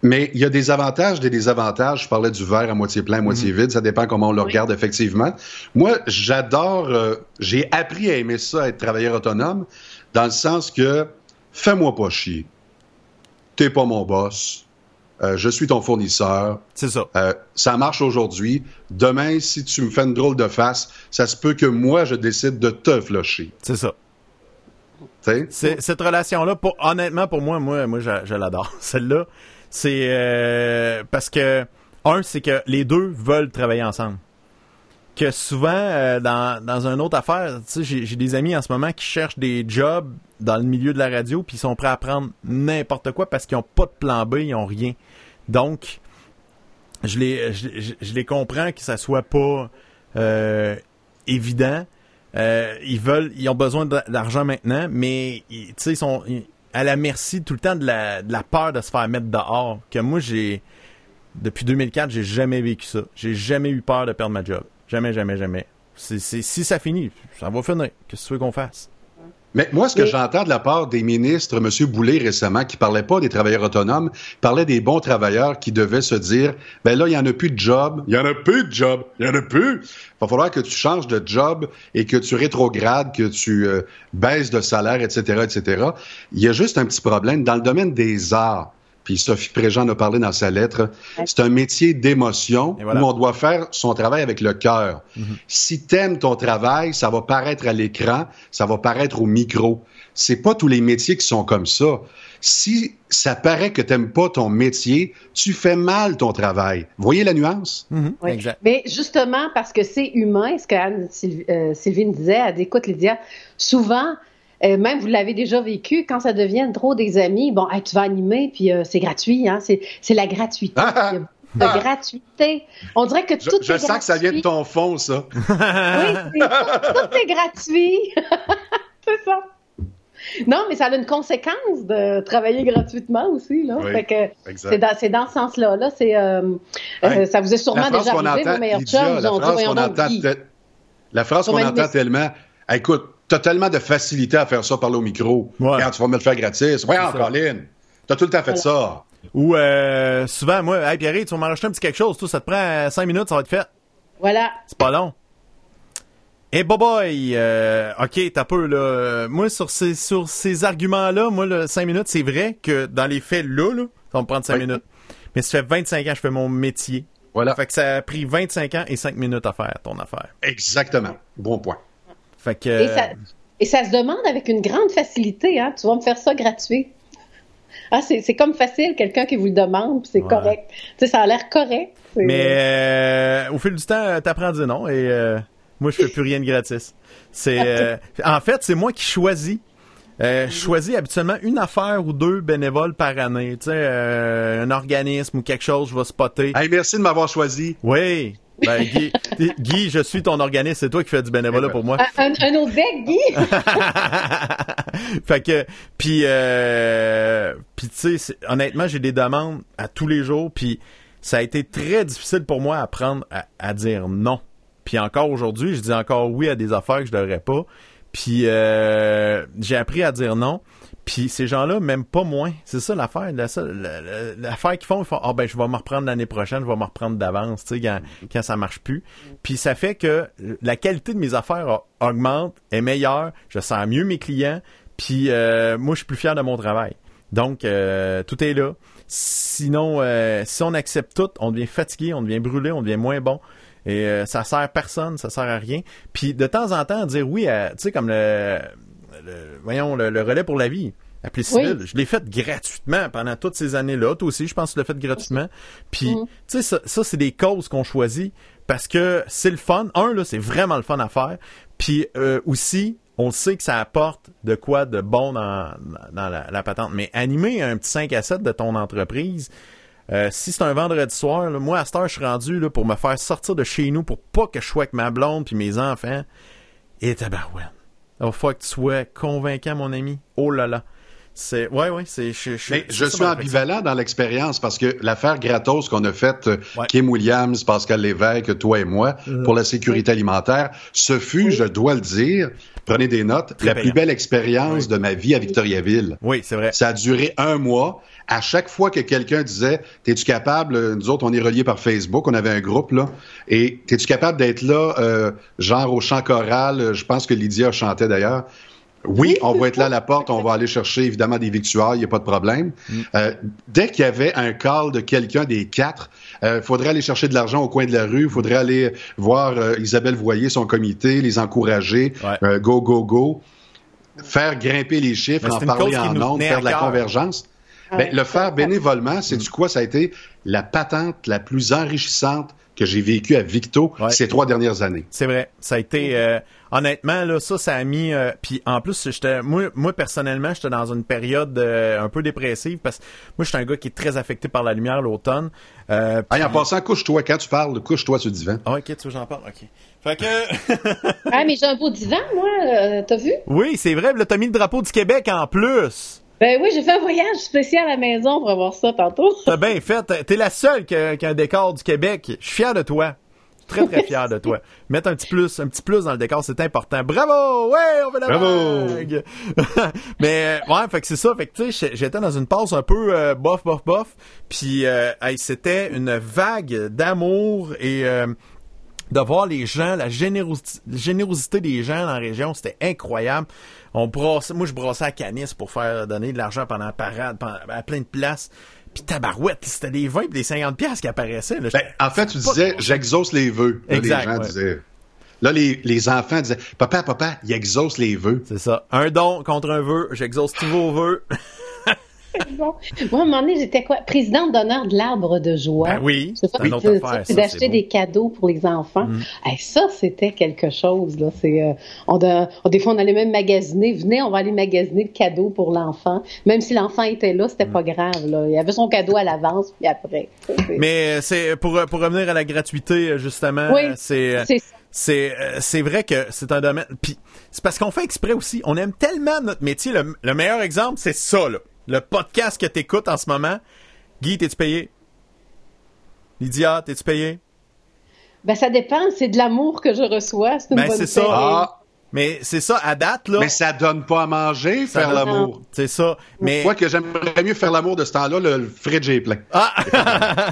Mais il y a des avantages, des désavantages. Je parlais du verre à moitié plein, à moitié mhm. vide. Ça dépend comment on le regarde, effectivement. Moi, j'adore, j'ai appris à aimer ça, être travailleur autonome, dans le sens que fais-moi pas chier. T'es pas mon boss. Euh, je suis ton fournisseur. C'est ça. Euh, ça marche aujourd'hui. Demain, si tu me fais une drôle de face, ça se peut que moi, je décide de te flusher. C'est ça. Cette relation-là, pour, honnêtement, pour moi, moi, moi, je, l'adore. Celle-là, c'est euh, parce que un, c'est que les deux veulent travailler ensemble. Que souvent, euh, dans, une autre affaire, j'ai des amis en ce moment qui cherchent des jobs dans le milieu de la radio, puis ils sont prêts à prendre n'importe quoi parce qu'ils n'ont pas de plan B, ils n'ont rien. Donc, je les, je- je les comprends que ça soit pas euh, évident. Euh, ils veulent, ils ont besoin d'argent maintenant, mais ils- ils sont à la merci tout le temps de la, peur de se faire mettre dehors. Que moi, j'ai depuis 2004, j'ai jamais vécu ça. J'ai jamais eu peur de perdre ma job. Jamais, jamais, jamais. C'est- si ça finit, ça va finir. Qu'est-ce que tu veux qu'on fasse? Mais moi, ce que j'entends de la part des ministres, M. Boulay récemment, qui parlait pas des travailleurs autonomes, parlait des bons travailleurs qui devaient se dire, ben là, il y en a plus de job, il y en a plus de job, il y en a plus. Il va falloir que tu changes de job et que tu rétrogrades, que tu euh, baisses de salaire, etc., etc. Il y a juste un petit problème dans le domaine des arts. Puis Sophie Préjean en a parlé dans sa lettre. C'est un métier d'émotion voilà. où on doit faire son travail avec le cœur. Si t'aimes ton travail, ça va paraître à l'écran, ça va paraître au micro. C'est pas tous les métiers qui sont comme ça. Si ça paraît que t'aimes pas ton métier, tu fais mal ton travail. Voyez la nuance? Mhm, Oui. Exact. Mais justement, parce que c'est humain, ce qu'Anne Sylv- euh, Sylvine disait, elle dit, écoute, Lydia, souvent, euh, même vous l'avez déjà vécu, quand ça devient trop des amis, bon, hey, tu vas animer, puis euh, c'est gratuit, hein, c'est, c'est la gratuité. Ah! Il y a beaucoup de gratuité. On dirait que Je, tout je est sens que ça vient de gratuit. ton fond, ça. Oui, c'est- tout, tout est gratuit. c'est ça. Non, mais ça a une conséquence de travailler gratuitement aussi. Là. Oui, c'est dans, c'est dans ce sens-là. Là, c'est, euh, Hey, ça vous est sûrement la phrase déjà qu'on arrivé, entend, vos meilleurs Lydia, chums vous la phrase qu'on entend, te- la phrase qu'on entend tellement, écoute, t'as tellement de facilité à faire ça par le micro. Ouais. Quand tu vas me le faire gratis. C'est ça. Colin, t'as tout le temps fait ça. Ou euh, souvent, moi, hey Pierre, tu vas m'en racheter un petit quelque chose, tout, ça te prend 5 minutes, ça va être fait. Voilà. C'est pas long. Eh boy boy, euh, ok, t'as peu là. Euh, Moi sur ces sur ces arguments-là, moi le 5 minutes, c'est vrai que dans les faits là, là ça va me prendre 5 Oui. minutes. Mais ça fait 25 ans que je fais mon métier. Voilà. Fait que ça a pris 25 ans et 5 minutes à faire ton affaire. Exactement. Bon point. Fait que Et, ça, et ça se demande avec une grande facilité. Hein? Tu vas me faire ça gratuit. Ah, c'est, c'est comme facile, quelqu'un qui vous le demande, c'est Ouais. correct. Tu sais, ça a l'air correct. C'est- Mais euh, au fil du temps, t'apprends à dire non et euh, moi je fais plus rien de gratis. C'est euh, en fait c'est moi qui choisis. Euh, je choisis habituellement une affaire ou deux bénévoles par année. Tu sais, euh, un organisme ou quelque chose, je vais spotter. Hey, merci de m'avoir choisi. Oui. Ben, Guy, Guy, je suis ton organisme, c'est toi qui fais du bénévolat pour moi. Un, un- autre deck, Guy? fait que puis euh, puis tu sais honnêtement j'ai des demandes à tous les jours puis ça a été très difficile pour moi à apprendre à, à dire non puis encore aujourd'hui je dis encore oui à des affaires que je devrais pas puis euh, j'ai appris à dire non puis ces gens-là même pas moins c'est ça l'affaire l'affaire qu'ils font ils font ah ben je vais me reprendre l'année prochaine je vais me reprendre d'avance tu sais quand, ça marche plus puis ça fait que la qualité de mes affaires augmente est meilleure je sens mieux mes clients puis euh, moi, je suis plus fier de mon travail. Donc, euh, tout est là. Sinon, euh, si on accepte tout, on devient fatigué, on devient brûlé, on devient moins bon. Et euh, ça sert personne, ça sert à rien. Puis de temps en temps, dire oui tu sais, comme le, le- voyons, le, le relais pour la vie. Appelé civil, je l'ai fait gratuitement pendant toutes ces années-là. Toi aussi, je pense que tu l'as fait gratuitement. Puis, Mhm. tu sais, ça, ça c'est des causes qu'on choisit parce que c'est le fun. Un, là, c'est vraiment le fun à faire. Puis euh, aussi, on sait que ça apporte de quoi de bon dans, dans la, la patente. Mais animer un petit 5 à 7 de ton entreprise, euh, si c'est un vendredi soir, là, moi, à cette heure, je suis rendu là, pour me faire sortir de chez nous pour pas que je sois avec ma blonde puis mes enfants. Et tabarouette. Il falloir que tu sois convaincant, mon ami. Oh là là. C'est, ouais, ouais, c'est, je, je, Mais je suis ambivalent dans l'expérience parce que l'affaire gratos qu'on a faite, euh, Ouais. Kim Williams, Pascal Lévesque, toi et moi, pour la sécurité alimentaire, ce fut, je dois le dire, prenez des notes, Très la plus belle expérience de ma vie à Victoriaville. Oui, c'est vrai. Ça a duré un mois. À chaque fois que quelqu'un disait, t'es-tu capable, euh, nous autres, on est reliés par Facebook, on avait un groupe, là, et t'es-tu capable d'être là, euh, genre au chant choral, je pense que Lydia chantait d'ailleurs, Oui, on va être là à la porte, on va aller chercher évidemment des victuailles, il n'y a pas de problème. Mm. Euh, dès qu'il y avait un call de quelqu'un des quatre, il euh, faudrait aller chercher de l'argent au coin de la rue, il faudrait aller voir euh, Isabelle Voyer, son comité, les encourager, Ouais. euh, go, go, go, faire grimper les chiffres, Mais en parler en tenait faire de la convergence. Ben, le faire bénévolement, c'est du quoi? Ça a été la patente la plus enrichissante que j'ai vécue à Victo Ouais. ces trois dernières années. C'est vrai. Ça a été euh, honnêtement là, ça, ça a mis. euh, Puis en plus, j'étais moi, moi personnellement, j'étais dans une période euh, un peu dépressive parce que moi, j'étais un gars qui est très affecté par la lumière l'automne. Euh, Hey, en passant, couche-toi. Quand tu parles, couche-toi sur le divan. Ah, ok, tu veux j'en parle? Ok. Fait que Ah, mais j'ai un beau divan, moi, euh, t'as vu? oui, c'est vrai. Là, t'as mis le drapeau du Québec en plus. Ben oui, j'ai fait un voyage spécial à la maison pour avoir ça tantôt. T'as bien fait. T'es la seule qui a, qui a un décor du Québec. Je suis fier de toi. Très très fier de toi. Mettre un petit plus, un petit plus dans le décor, c'est important. Bravo, ouais, on fait la Bravo. vague. Mais ouais, fait que c'est ça. Fait que tu sais, j'étais dans une pause un peu euh, bof, bof, bof. Puis euh, hey, c'était une vague d'amour et euh, de voir les gens, la générosité, générosité des gens dans la région, c'était incroyable. On brassait, moi je brassais à Canis pour faire donner de l'argent pendant la parade, pendant- à plein de places. Puis tabarouette, c'était des 20 et des 50 pièces qui apparaissaient. Là. Ben, en fait, tu disais, j'exauce les vœux. Là, Exact, les gens ouais. disaient. Là, les, les enfants disaient, papa, papa, il exauce les vœux. C'est ça. Un don contre un vœu. J'exauce tous vos vœux. Bon. Moi, à un moment donné, j'étais quoi? Présidente d'honneur de l'Arbre de joie. Ben oui, C'est ça, c'est une autre affaire, c'est d'acheter. Mm. des cadeaux pour les enfants. Hey, ça, c'était quelque chose. Là. Euh, on, des fois, on allait même magasiner. Venez, on va aller magasiner le cadeau pour l'enfant. Même si l'enfant était là, c'était pas grave. Là. Il avait son cadeau à l'avance, puis après. Mm. Mais euh, c'est pour, pour revenir à la gratuité, euh, justement, Oui, euh, c'est euh, c'est c'est euh, c'est vrai que c'est un domaine. Puis c'est parce qu'on fait exprès aussi. On aime tellement notre métier. Le, le meilleur exemple, c'est ça, là. Le podcast que t'écoutes en ce moment. Guy, t'es-tu payé? Lydia, t'es-tu payé? Ben, ça dépend. C'est de l'amour que je reçois. C'est une Ben, bonne c'est ça. Ah, Mais c'est ça, à date, là. mais ça donne pas à manger, Ça faire l'amour. C'est ça. Mais. Moi, que j'aimerais mieux faire l'amour de ce temps-là, le, le fridge est plein. Ah!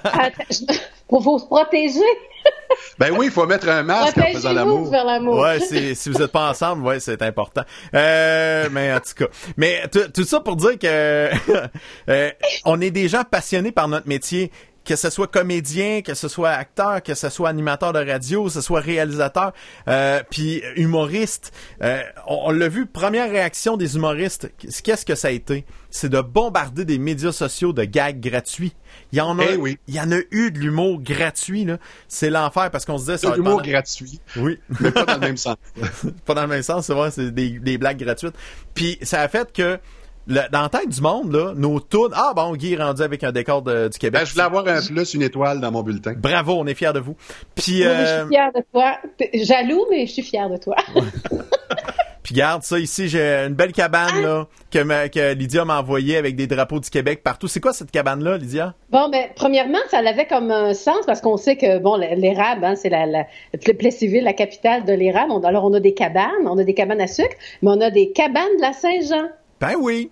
Attends, je- Faut, faut se protéger. Ben oui, il faut mettre un masque en faisant l'amour. de faire l'amour. Ouais, si vous n'êtes pas ensemble, ouais, c'est important. Euh, mais en tout cas, mais tout tout ça pour dire que euh, on est des gens passionnés par notre métier. Que ce soit comédien, que ce soit acteur, que ce soit animateur de radio, que ce soit réalisateur, euh, puis humoriste. Euh, on, on l'a vu, première réaction des humoristes, qu'est-ce que ça a été? C'est de bombarder des médias sociaux de gags gratuits. Il y en a, Eh oui. il y en a eu de l'humour gratuit, là. C'est l'enfer parce qu'on se disait C'est de l'humour pendant- gratuit, Oui. mais pas dans le même sens. pas dans le même sens, c'est vrai, c'est des, des blagues gratuites. Puis ça a fait que le- dans la tête du monde, là, nos tunes. Ah bon, Guy est rendu avec un décor de- du Québec. Ben, je voulais avoir un plus, une étoile dans mon bulletin. Bravo, on est fiers de vous. Puis, Oui, je euh, suis fière de toi. T'es Jaloux, mais je suis fière de toi. puis garde ça ici, j'ai une belle cabane là que, ma- que Lydia m'a envoyée avec des drapeaux du Québec partout. C'est quoi cette cabane là, Lydia? Bon, ben, premièrement, ça avait comme un sens parce qu'on sait que, bon, l'érable, hein, c'est la, la, le Plessisville, la capitale de l'érable. Alors, on a des cabanes, on a des cabanes à sucre, mais on a des cabanes de la Saint-Jean. Ben oui.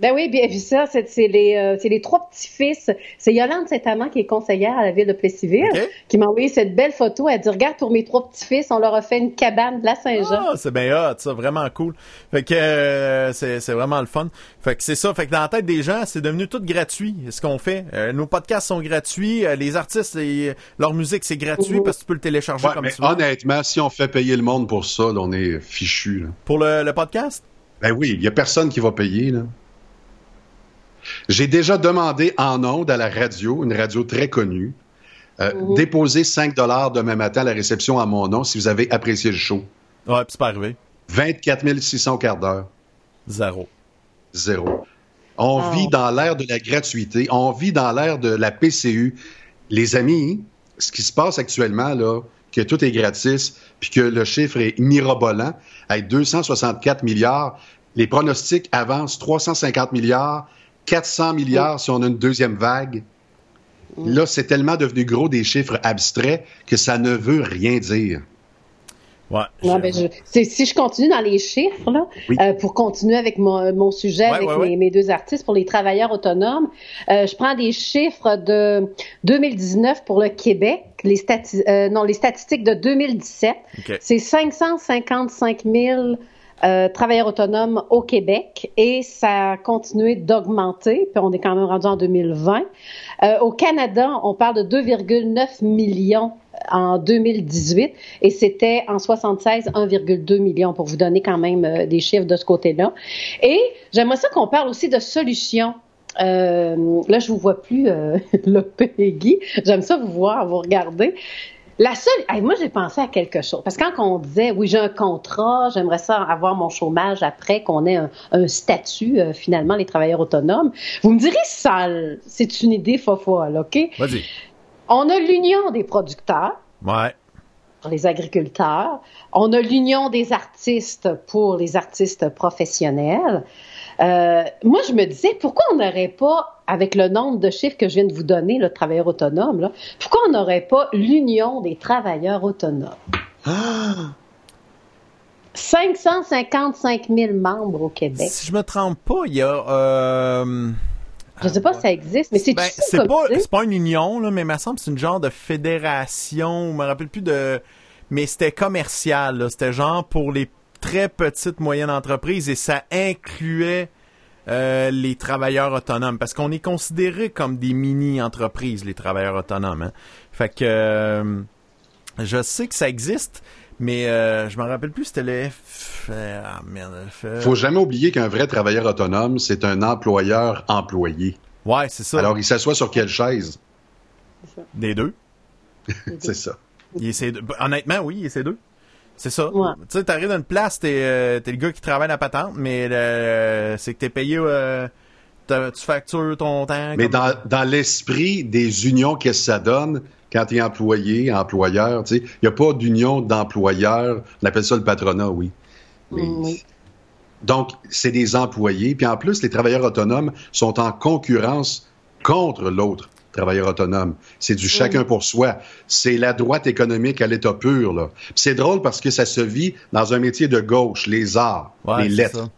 Ben oui, bien vu ça, c'est c'est les, euh, c'est les trois petits-fils. C'est Yolande Saint-Amand qui est conseillère à la ville de Plessisville, qui m'a envoyé cette belle photo. Elle dit, regarde, pour mes trois petits-fils, on leur a fait une cabane de la Saint-Jean. Ah, c'est bien hot, ça, vraiment cool. Fait que euh, c'est c'est vraiment le fun. Fait que c'est ça. Fait que dans la tête des gens, c'est devenu tout gratuit. Ce qu'on fait, Euh, nos podcasts sont gratuits, euh, les artistes, et, leur musique c'est gratuit Mhm. parce que tu peux le télécharger Ouais, comme mais tu veux. honnêtement, si on fait payer le monde pour ça, là, on est fichu. Là. Pour le, le podcast? Ben oui, il y a personne qui va payer. Là. J'ai déjà demandé en ondes à la radio, une radio très connue, euh, Mhm. déposer 5 dollars demain matin à la réception à mon nom si vous avez apprécié le show. Ouais, puis c'est pas arrivé. 24 600 quarts d'heure. Zéro. Zéro. On vit dans l'ère de la gratuité. On vit dans l'ère de la PCU. Les amis, ce qui se passe actuellement, là, que tout est gratis, puis que le chiffre est mirobolant, avec 264 milliards, les pronostics avancent. 350 milliards, 400 milliards si on a une deuxième vague. Là, c'est tellement devenu gros des chiffres abstraits que ça ne veut rien dire. Ouais. Non, ben, je- si je continue dans les chiffres, là, Oui. euh, pour continuer avec mon, mon sujet Ouais, avec ouais, mes, deux artistes pour les travailleurs autonomes, euh, je prends des chiffres de 2019 pour le Québec, les, stati- euh, non, les statistiques de 2017. Ok. C'est 555 000 euh, travailleurs autonomes au Québec et ça a continué d'augmenter, puis on est quand même rendu en 2020. Euh, au Canada, on parle de 2,9 millions en 2018 et c'était en 76 1,2 millions pour vous donner quand même euh, des chiffres de ce côté-là. Et j'aimerais ça qu'on parle aussi de solutions. Euh, là, je vous vois plus, euh, le Peggy. J'aime ça vous voir, vous regarder. La seule, hey, moi j'ai pensé à quelque chose parce que quand on disait oui j'ai un contrat, j'aimerais ça avoir mon chômage après qu'on ait un, un statut euh, finalement les travailleurs autonomes. Vous me direz ça, c'est une idée fofolle, ok? Vas-y. On a l'union des producteurs Ouais. pour les agriculteurs. On a l'union des artistes pour les artistes professionnels. Euh, moi, je me disais, pourquoi on n'aurait pas, avec le nombre de chiffres que je viens de vous donner, le travailleur autonome, là, pourquoi on n'aurait pas l'union des travailleurs autonomes? 555 000 membres au Québec. Si je me trompe pas, il y a. Euh... Je sais pas si ça existe, mais c'est Ben, c'est pas, pas une union, là, mais il me semble que c'est une genre de fédération. Je me rappelle plus de. Mais c'était commercial, là. C'était genre pour les très petites, moyennes entreprises et ça incluait euh, les travailleurs autonomes parce qu'on est considéré comme des mini-entreprises, les travailleurs autonomes. hein. Fait que. euh, je sais que ça existe, mais euh, je me rappelle plus, c'était le F... Ah, merde, F... Faut jamais oublier qu'un vrai travailleur autonome, c'est un employeur employé. Ouais, c'est ça. Alors, il s'assoit sur quelle chaise? Des deux. C'est ça. Il essaie de- Honnêtement, oui, il essaie deux. C'est ça. Ouais. Tu sais, t'arrives dans une place, t'es euh, t'es le gars qui travaille la patente, mais euh, c'est que t'es payé, euh, tu factures ton temps. Mais comme- dans, dans l'esprit des unions, qu'est-ce que ça donne quand tu es employé, employeur? tu sais, Il n'y a pas d'union d'employeurs. On appelle ça le patronat, oui. Mais- Mm, oui. Donc, c'est des employés. Puis en plus, les travailleurs autonomes sont en concurrence contre l'autre travailleur autonome. C'est du chacun pour soi. C'est la droite économique à l'état pur. là. Puis C'est drôle parce que ça se vit dans un métier de gauche, les arts, Ouais, les lettres.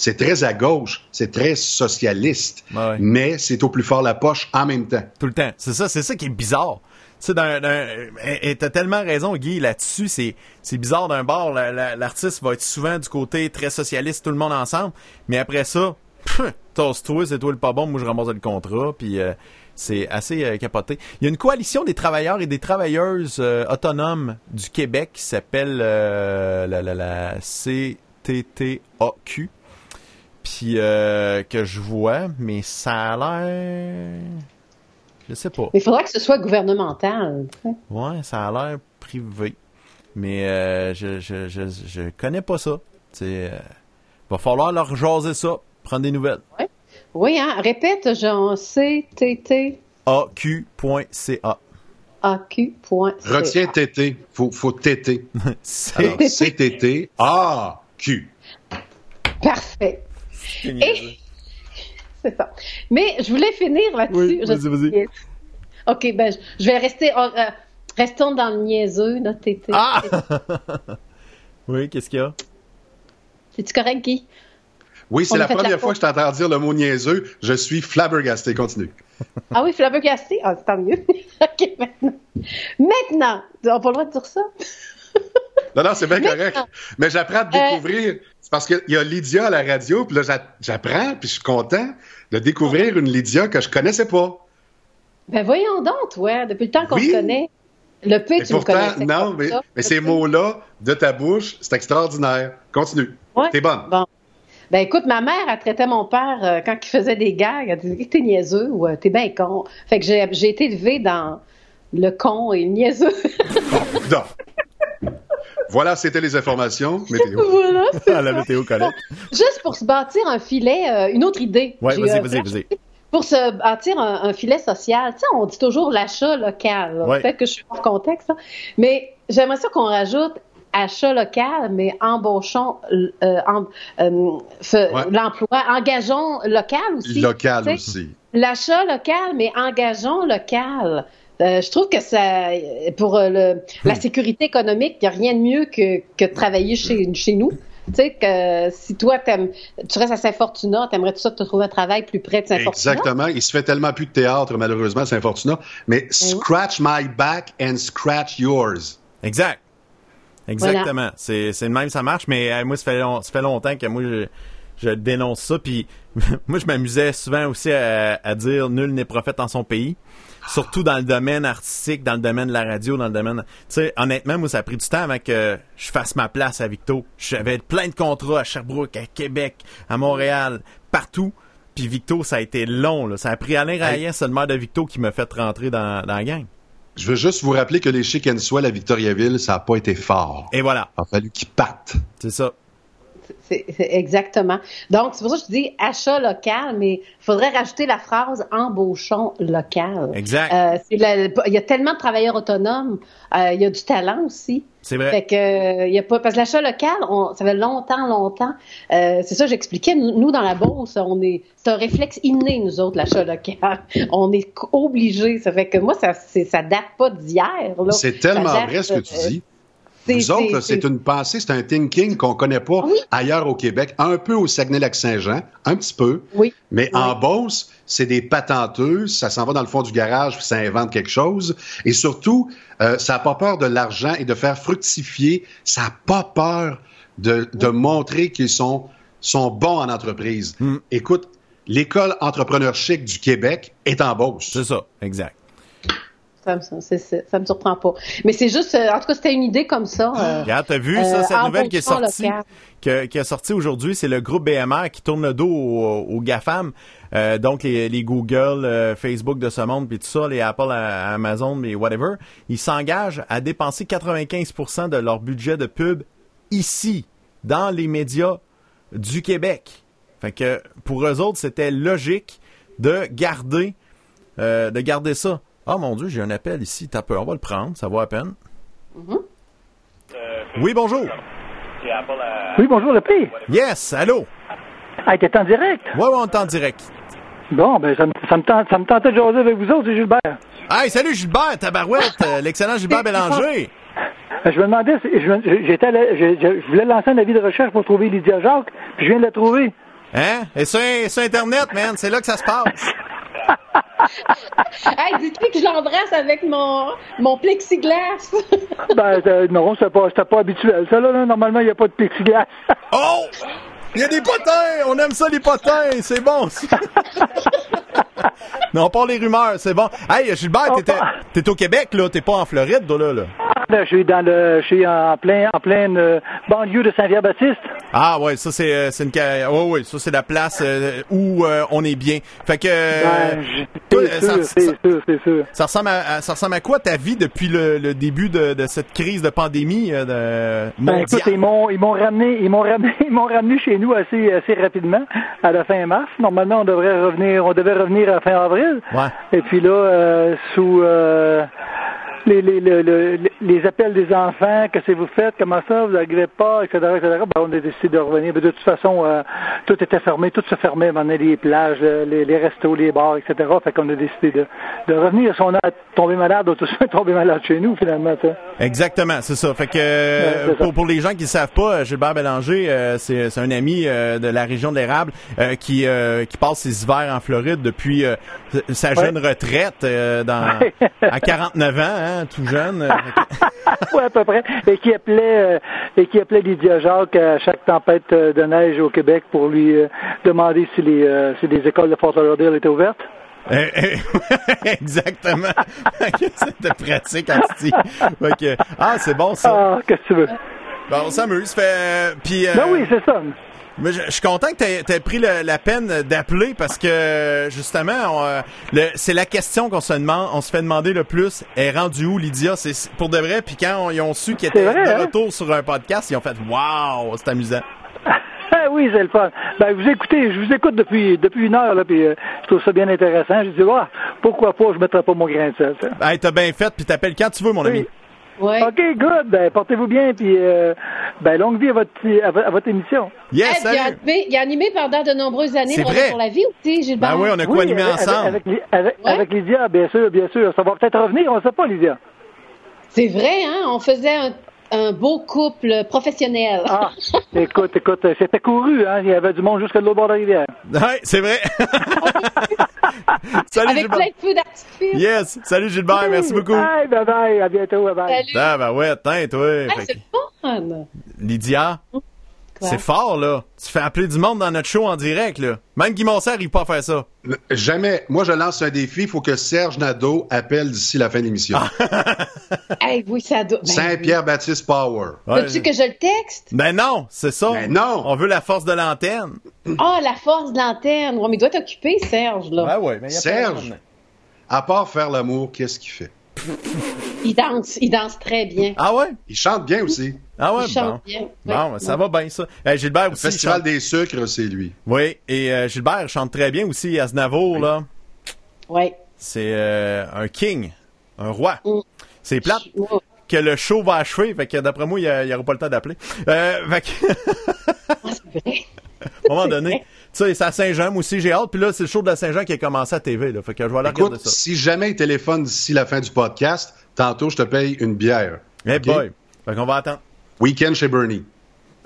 C'est très à gauche, c'est très socialiste, Ouais, ouais. mais c'est au plus fort la poche en même temps. Tout le temps. C'est ça, c'est ça qui est bizarre. Tu sais, t'as tellement raison, Guy, là-dessus, c'est, c'est bizarre d'un bord. la- la- l'artiste va être souvent du côté très socialiste, tout le monde ensemble, mais après ça, pff, tosse-toi, c'est toi le pas bon, moi je ramasse le contrat, puis euh, c'est assez euh, capoté. Il y a une coalition des travailleurs et des travailleuses euh, autonomes du Québec qui s'appelle euh, la, la, la CTTAQ, puis euh, que je vois, mais ça a l'air... Je sais pas. Mais il faudra que ce soit gouvernemental. Ouais, ça a l'air privé. Mais euh, je, je, je, je connais pas ça. Euh, va falloir leur jaser ça, prendre des nouvelles. Oui, hein? Répète, Jean, CTT. aq.ca. AQ.ca. Retiens TT, faut, faut Alors, CTT, A, Q. Parfait. Et... C'est ça. Mais je voulais finir là-dessus. Oui, Je vas-y, vas-y. OK, ben, je- je vais rester. oh, euh, restons dans le niaiseux, là, TT. Ah! oui, qu'est-ce qu'il y a? C'est-tu correct, Guy? Oui, c'est la première fois que je t'entends dire le mot niaiseux. Je suis flabbergasté. Continue. Ah oui, flabbergasté? Ah, c'est tant mieux. OK, maintenant. Maintenant, on n'a pas le droit de dire ça? Non, non, c'est bien correct. Mais j'apprends à te Euh, découvrir. C'est parce qu'il y a Lydia à la radio, puis là, j'a- j'apprends, puis je suis content de découvrir une Lydia que je connaissais pas. Ben voyons donc, toi, depuis le temps qu'on Oui. se connaît. Le que tu me pourtant, connaissais. non, mais, ça, mais le ces mots-là de ta bouche, c'est extraordinaire. Continue. Ouais. T'es bonne. Bon. Ben écoute, ma mère, elle traitait mon père euh, quand il faisait des gags, elle disait t'es niaiseux ou euh, t'es bien con. Fait que j'ai j'ai été élevée dans le con et le niaiseux. Non. Voilà, c'était les informations. Météo. voilà. c'est À la ça. météo collègue. Juste pour se bâtir un filet, euh, une autre idée. Ouais, J'ai, vas-y, euh, vas-y, vas-y. Pour se bâtir un, un filet social, tu sais, on dit toujours l'achat local. Ouais. Peut-être que je suis hors contexte, là. mais j'aimerais ça qu'on rajoute achat local, mais embauchons euh, en- euh, fe- Ouais. l'emploi, engageons local aussi. Local tu sais. aussi. L'achat local, mais engageons local. Euh, je trouve que ça, pour euh, le, la sécurité économique, il n'y a rien de mieux que, que de travailler chez, chez nous. Tu sais, que si toi, t'aimes- tu restes à Saint-Fortuna, t'aimerais tout ça te trouver un travail plus près de Saint-Fortuna? Exactement. Il se fait tellement plus de théâtre, malheureusement, à Saint-Fortuna. Mais scratch my back and scratch yours. Exact. Exactement. C'est c'est le même, ça marche, mais euh, moi, ça fait, long- ça fait longtemps que moi, je, je dénonce ça. Puis moi, je m'amusais souvent aussi à, à dire nul n'est prophète en son pays. Surtout dans le domaine artistique, dans le domaine de la radio, dans le domaine... Tu sais, honnêtement, moi, ça a pris du temps avant que je fasse ma place à Victo. J'avais plein de contrats à Sherbrooke, à Québec, à Montréal, partout. Puis Victo, ça a été long. Là. Ça a pris Alain Rayen, c'est le maire de Victo, qui m'a fait rentrer dans, dans la gang. Je veux juste vous rappeler que les chic and swell à Victoriaville, ça n'a pas été fort. Et voilà, Il a fallu qu'ils partent. c'est ça. C'est exactement. Donc, c'est pour ça que je dis achat local, mais il faudrait rajouter la phrase embauchons local. Exact. Euh, il y a tellement de travailleurs autonomes, euh, il y a du talent aussi. C'est vrai. Fait que euh, il y a pas parce que l'achat local, on, ça fait longtemps, longtemps. euh, c'est ça, que j'expliquais. Nous, nous, dans la bourse, on est, c'est un réflexe inné nous autres l'achat local. On est obligés. Ça fait que moi, ça, c'est, ça date pas d'hier. là. C'est tellement vrai ce que tu euh, dis. Vous autres, c'est- une pensée, c'est un thinking qu'on connaît pas Oui. ailleurs au Québec, un peu au Saguenay-Lac-Saint-Jean, un petit peu, Oui. mais Oui. en Beauce, c'est des patenteuses, ça s'en va dans le fond du garage, puis ça invente quelque chose, et surtout, euh, ça n'a pas peur de l'argent et de faire fructifier, ça n'a pas peur de, de montrer qu'ils sont, sont bons en entreprise. Mm. Écoute, l'école entrepreneur chic du Québec est en Beauce. C'est ça, exact. Ça ça me surprend pas. Mais c'est juste, euh, en tout cas, c'était une idée comme ça. euh, Regarde, t'as vu euh, ça, cette nouvelle qui est sortie, que- qui est sortie aujourd'hui, c'est le groupe BMR qui tourne le dos aux, GAFAM, euh, donc les, les Google, euh, Facebook de ce monde, puis tout ça, les Apple, Amazon, mais whatever, ils s'engagent à dépenser 95% de leur budget de pub ici, dans les médias du Québec. Fait que pour eux autres, c'était logique de garder, euh, de garder ça. Ah mon Dieu, j'ai un appel ici, t'as peur, on va le prendre, ça vaut à peine. Oui, bonjour. Oui, bonjour, le P. Yes, allô? Ah, t'es en direct? Ouais, ouais, on est en direct. Bon, ben, ça me, ça me, tente, ça me tentait de jaser avec vous autres, c'est Gilbert. Hey, salut Gilbert, tabarouette, euh, l'excellent Gilbert Bélanger. Euh, Je me demandais, si- je, j'étais je- je voulais lancer un avis de recherche pour trouver Lydia Jacques, puis je viens de la trouver. Hein? Et sur, sur Internet, man, c'est là que ça se passe. Hey, dites-lui que je l'embrasse avec mon, mon plexiglas. Ben, euh, non, c'était pas, pas habituel. Ça, là, là, normalement, il n'y a pas de plexiglas. Oh! Il y a des potins! On aime ça, les potins! C'est bon, ça. non, pas les rumeurs, c'est bon. Hey, Gilbert, t'étais- t'es au Québec, là, t'es pas en Floride, là, là. Là, je suis dans le, je suis en plein, en pleine euh, banlieue de Saint-Pierre-Baptiste. Ah ouais, ça c'est euh, c'est une ouais ouais, ça c'est la place euh, où euh, on est bien. Fait que euh, Ben, toi, c'est ça, sûr, ça- c'est sûr, c'est sûr. ça ressemble à, à- ça ressemble à quoi ta vie depuis le, le début de, de cette crise de pandémie de Ben, mondiale? écoute, ils m'ont, ils m'ont ramené, ils m'ont ramené, ils m'ont ramené chez nous assez, assez rapidement, à la fin mars. Normalement, on devrait revenir, on devait revenir à fin avril. Ouais. Et puis là, euh, sous euh, les, les, les, les, appels des enfants, qu'est-ce que vous faites, comment ça, vous n'arrivez pas, etc., etc., ben, on a décidé de revenir. Mais de toute façon, euh, tout était fermé, tout se fermait, on les plages, euh, les, les restos, les bars, etc. Fait qu'on a décidé de, de revenir. Si on a tombé malade, on a tous tombé malade chez nous, finalement. Exactement, c'est ça. Fait que euh, Ouais, c'est ça. pour, pour les gens qui ne savent pas, Gilbert Bélanger, euh, c'est c'est un ami de la région de l'érable euh, qui qui passe ses hivers en Floride depuis sa jeune retraite dans à 49 ans, hein, tout jeune. Euh, oui, à peu près. Et qui appelait, euh, et qui appelait Lydia Jacques à chaque tempête euh, de neige au Québec pour lui euh, demander si les, euh, si les écoles de Fort Lauderdale étaient ouvertes. Euh, euh, Exactement. C'était pratique que, ah, c'est bon ça. Ah, qu'est-ce que tu veux? Bon, on s'amuse. Fait, puis, euh, Ben oui, c'est ça. Mais je, je suis content que tu aies pris le- la peine d'appeler parce que justement, euh, c'est la question qu'on se demande, on se fait demander le plus. Est rendu où Lydia? C'est pour de vrai. Puis quand on- ils ont su qu'elle était vrai, de hein? retour sur un podcast, ils ont fait waouh, c'est amusant. Ah oui, c'est le fun. Ben, vous écoutez, je vous écoute depuis, depuis une heure, là, puis euh, je trouve ça bien intéressant. Je dis, ah, pourquoi pas, je mettrai pas mon grain de sel. ça. Hey, t'as bien fait. Puis t'appelles quand tu veux, mon ami. Ouais. OK, good. Ben, portez-vous bien, puis euh, ben, longue vie à votre, à, vo- à votre émission. Yes, Hey, il, a animé, il a animé pendant de nombreuses années vrai. pour la vie aussi, Gilbert. Ben oui, on a Oui, co-animé avec, ensemble? Avec, avec, avec, Ouais. avec Lydia, bien sûr, bien sûr. Ça va peut-être revenir, on ne sait pas, Lydia. C'est vrai, hein? On faisait un, un beau couple professionnel. Ah, écoute, écoute, c'était couru, hein? Il y avait du monde jusqu'à l'autre bord de la rivière. Ouais, c'est vrai. salut Avec Gilbert. plein de feux d'artifice. Yes, salut Gilbert, merci beaucoup. Bye, bye, bye. À bientôt, bye bye. Salut. Ah ben ouais. Hey, c'est fun. téléphone. Lydia, Quoi? C'est fort, là. Tu fais appeler du monde dans notre show en direct, là. Même Guy Monset arrive pas à faire ça. Jamais. Moi, je lance un défi. Il faut que Serge Nadeau appelle d'ici la fin de l'émission. Hey, oui, ça doit. ben, Saint-Pierre-Baptiste Power. Ouais. Veux-tu que je le texte? Ben non, c'est ça. Ben non. On veut la force de l'antenne. Ah, la force de l'antenne. Ouais, mais il doit être occupé, Serge, là. Ben ouais, mais y a Serge. À part faire l'amour, qu'est-ce qu'il fait? Il danse, il danse très bien. Ah ouais? Il chante bien aussi. Ah ouais, il chante bon. bien. Bon, Ouais. ça va bien, ça. Euh, Gilbert Le aussi. Festival chante- des sucres, c'est lui. Oui, et euh, Gilbert chante très bien aussi. Aznavour, là, Ouais. c'est euh, un king, un roi. Mm. C'est plate Ouais. Que le show va achever, fait que d'après moi, il n'y aura pas le temps d'appeler. Euh, fait que, à un moment donné, tu sais, c'est à Saint-Jean, moi aussi, j'ai hâte. Puis là, c'est le show de la Saint-Jean qui a commencé à TV, là. Fait que je vais aller regarder Écoute, ça. si jamais il téléphone d'ici la fin du podcast, tantôt, je te paye une bière. Hey Ok? boy. Fait qu'on va attendre. Week-end chez Bernie.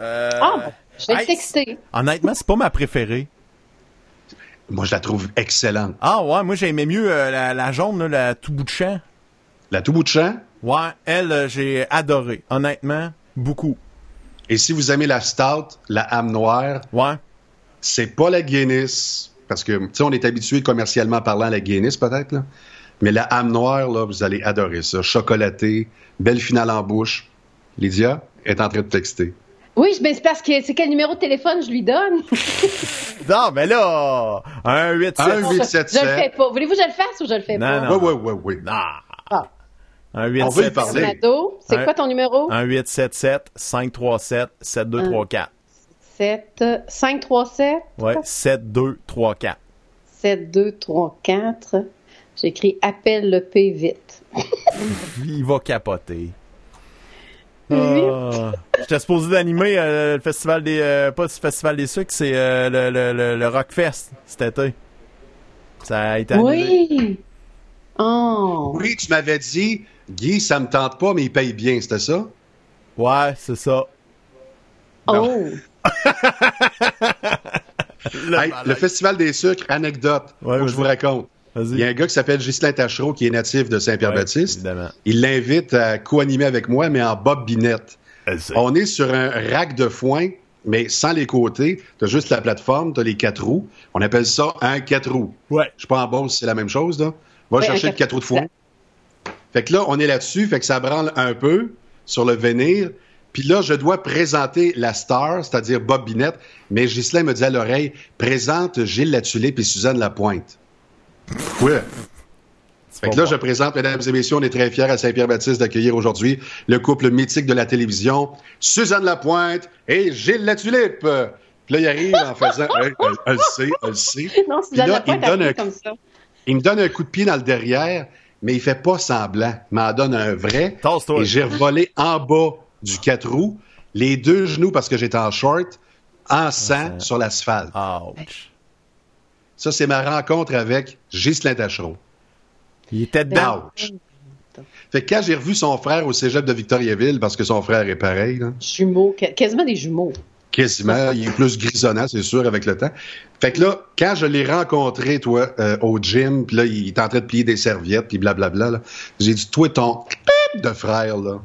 Euh, Ah, bon, je vais hey. Honnêtement, c'est pas ma préférée. Moi, je la trouve excellente. Ah ouais, moi j'aimais mieux euh, la, la jaune, là, la tout bout de champ. La tout bout de champ? Ouais, elle, euh, j'ai adoré. Honnêtement, beaucoup. Et si vous aimez la stout, la âme noire, Ouais. c'est pas la Guinness. Parce que, tu sais, on est habitué commercialement parlant à la Guinness, peut-être, là. Mais la âme noire, là, vous allez adorer ça. Chocolaté, belle finale en bouche. Lydia est en train de texter. Oui, mais c'est parce que c'est quel numéro de téléphone je lui donne? Non, mais là, un 8 7 Un Je le 877. fais pas. Voulez-vous que je le fasse ou je le fais Non, pas? non. Oui, oui, oui, oui. Ah. Un 8 On veut y 7 parler. Nado, c'est Un- quoi ton numéro? Un 877 537 7234. 7, 5, 3, 7, Ouais, 7234. 7, 2, 3, 4. J'écris appelle le P vite. Il va capoter. Ah. J'étais supposé d'animer euh, le festival des euh, pas le festival des sucres, c'est euh, le, le, le, le Rockfest cet été. Ça a été annulé. Oui! Oh! Oui, tu m'avais dit, Guy, ça me tente pas, mais il paye bien, c'était ça? Ouais, c'est ça. Oh! Le Hey, malade. le Festival des sucres, anecdote, Ouais, faut que je vous raconte. Il y a un gars qui s'appelle Ghislain Tachereau, qui est natif de Saint-Pierre-Baptiste. Ouais. Il l'invite à co-animer avec moi, mais en bobinette. Elle sait. On est sur un rack de foin, mais sans les côtés. T'as juste la plateforme, t'as les quatre roues. On appelle ça un quatre roues. Ouais. Je suis pas en Beauce, c'est la même chose, là. Va Ouais, chercher le quatre roues de foin. Fait que là, on est là-dessus, fait que ça branle un peu sur le venir. Puis là, je dois présenter la star, c'est-à-dire Bob Binette, mais Ghislain me dit à l'oreille, présente Gilles Latulippe et Suzanne Lapointe. Ouais. Fait que là, je présente, mesdames et messieurs, on est très fiers à Saint-Pierre-Baptiste d'accueillir aujourd'hui le couple mythique de la télévision, Suzanne Lapointe et Gilles Latulippe. Puis là, il arrive en faisant, elle, elle le sait, elle le sait. Non, Suzanne il Lapointe me a donne fait un comme ça. il me donne un coup de pied dans le derrière, mais il fait pas semblant. Il m'en donne un vrai. Et j'ai revolé en bas du quatre roues, les deux genoux parce que j'étais en short, en sang sur l'asphalte. Ouch. Ça, c'est ma rencontre avec Ghislain Tachereau. Il était dedans. Ouch. Fait que quand j'ai revu son frère au cégep de Victoriaville, parce que son frère est pareil, là, Jumeaux, quasiment des jumeaux. quasiment, il est plus grisonnant, c'est sûr, avec le temps. Fait que là, quand je l'ai rencontré, toi, euh, au gym, puis là, il est en train de plier des serviettes, puis blablabla, j'ai dit, toi, ton de frère, là,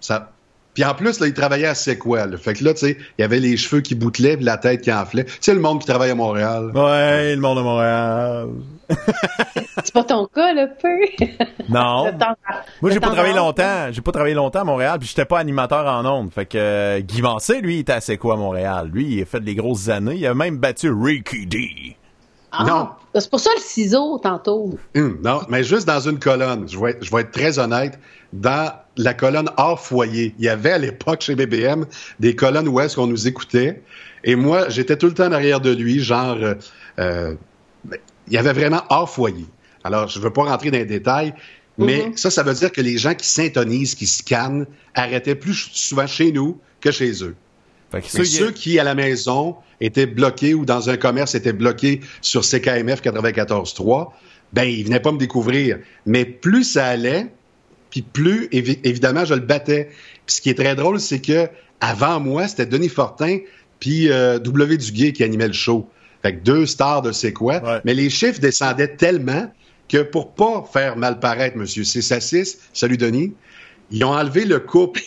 ça... Puis en plus, là, il travaillait à là. Fait que là, tu sais, il y avait les cheveux qui boutelaient, puis la tête qui enflait. Tu sais, le monde qui travaille à Montréal. Ouais, le monde de Montréal. C'est pas ton cas, le peu? Non. Temps- Moi, j'ai pas travaillé longtemps. J'ai pas travaillé longtemps à Montréal, puis j'étais pas animateur en ondes. Fait que euh, Guy Vancé, lui, il était assez quoi à Montréal. Lui, il a fait des grosses années. Il a même battu Ricky D. Ah, Non. C'est pour ça le ciseau, tantôt. Hum, non, mais juste dans une colonne. Je vais, être, je vais être très honnête. Dans la colonne hors foyer, il y avait à l'époque chez BBM des colonnes où est-ce qu'on nous écoutait. Et moi, j'étais tout le temps en arrière de lui, genre, euh, euh, il y avait vraiment hors foyer. Alors, je ne veux pas rentrer dans les détails, mais ça, ça veut dire que les gens qui s'intonisent, qui scannent, arrêtaient plus souvent chez nous que chez eux. Fait que Mais ceux qui- ceux qui, à la maison, étaient bloqués ou dans un commerce étaient bloqués sur CKMF 94.3, ben, ils venaient pas me découvrir. Mais plus ça allait, puis plus, évi- évidemment, je le battais. Puis ce qui est très drôle, c'est que avant moi, c'était Denis Fortin puis euh, W. Duguay qui animait le show. Fait que deux stars de c'est quoi. Ouais. Mais les chiffres descendaient tellement que pour pas faire mal paraître Monsieur 6 à 6, salut Denis, ils ont enlevé le couple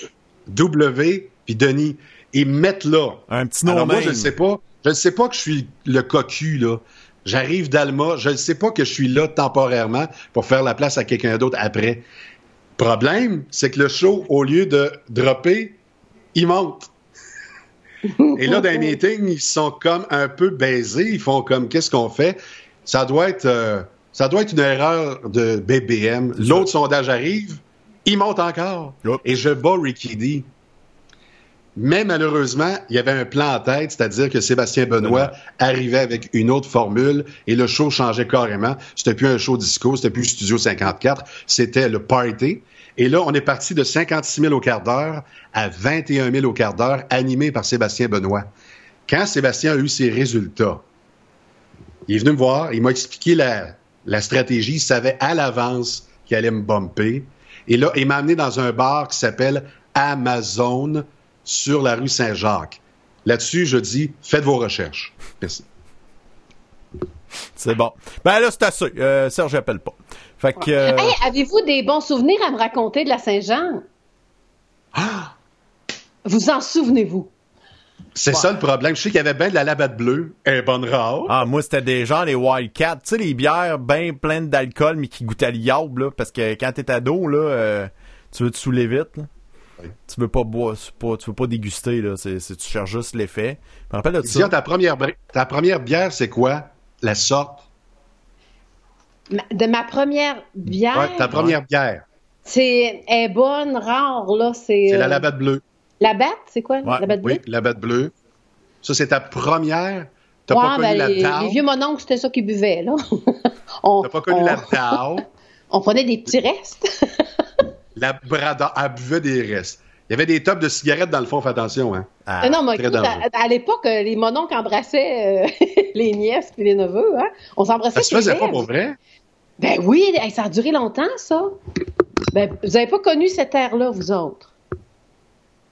W, puis Denis. Me mettent là. Un petit nom Alors moi, je ne sais pas. Je ne sais pas que je suis le cocu, là. J'arrive d'Alma. Je ne sais pas que je suis là temporairement pour faire la place à quelqu'un d'autre après. Problème, c'est que le show, au lieu de dropper, il monte. Et là, dans les meetings, ils sont comme un peu baisés. Ils font comme qu'est-ce qu'on fait? Ça doit être euh, ça doit être une erreur de BBM. L'autre sondage arrive, il monte encore. Yep. Et je bats Ricky D. Mais malheureusement, il y avait un plan en tête, c'est-à-dire que Sébastien Benoît arrivait avec une autre formule et le show changeait carrément. C'était plus un show disco, c'était plus Studio 54, c'était le party. Et là, on est parti de 56 000 au quart d'heure à 21 000 au quart d'heure, animé par Sébastien Benoît. Quand Sébastien a eu ses résultats, il est venu me voir, il m'a expliqué la, la stratégie, il savait à l'avance qu'il allait me bumper. Et là, il m'a amené dans un bar qui s'appelle Amazon sur la rue Saint-Jacques. Là-dessus, je dis, faites vos recherches. Merci. C'est bon. Ben là, c'est assez. Euh, Serge, j'appelle pas. Fait que. euh, Hey, avez-vous des bons souvenirs à me raconter de la Saint-Jean? Ah! Vous en souvenez-vous? C'est ça le problème. Je sais qu'il y avait bien de la labatte bleue, un bonne rare. Ah, moi, c'était des gens, les Wildcats. Tu sais, les bières bien pleines d'alcool, mais qui goûtaient l'iable, là. Parce que quand t'es ado, là, euh, tu veux te saouler vite, là. Oui. Tu veux pas boire, pas, tu veux pas déguster, là. C'est, c'est- tu cherches juste l'effet. Je me rappelle de Dis-moi, ça. ta première, ta première bière, c'est quoi? La sorte? Ma- De ma première bière, Ouais, ta première bière. c'est est bonne, rare, là. C'est C'est la euh, labatte bleue. la batte, c'est quoi? Ouais, la batte Oui, bleue? la labatte bleue. Ça, c'est ta première? T'as Ouais, pas connu ben, la les, Tao. les vieux mononcles, c'était ça qu'ils buvaient, là. on, T'as pas connu on- la Tao. on prenait des petits restes. La Brada. Elle buvait des restes. Il y avait des tops de cigarettes dans le fond, fais attention, hein. Ah, Ah non, mais écoute, à, à l'époque, euh, les mononcles embrassaient euh, les nièces puis les neveux, hein? On s'embrassait Ça se faisait sur pas les pour vrai? Ben oui, hey, ça a duré longtemps, ça. Ben, vous avez pas connu cette ère-là, vous autres?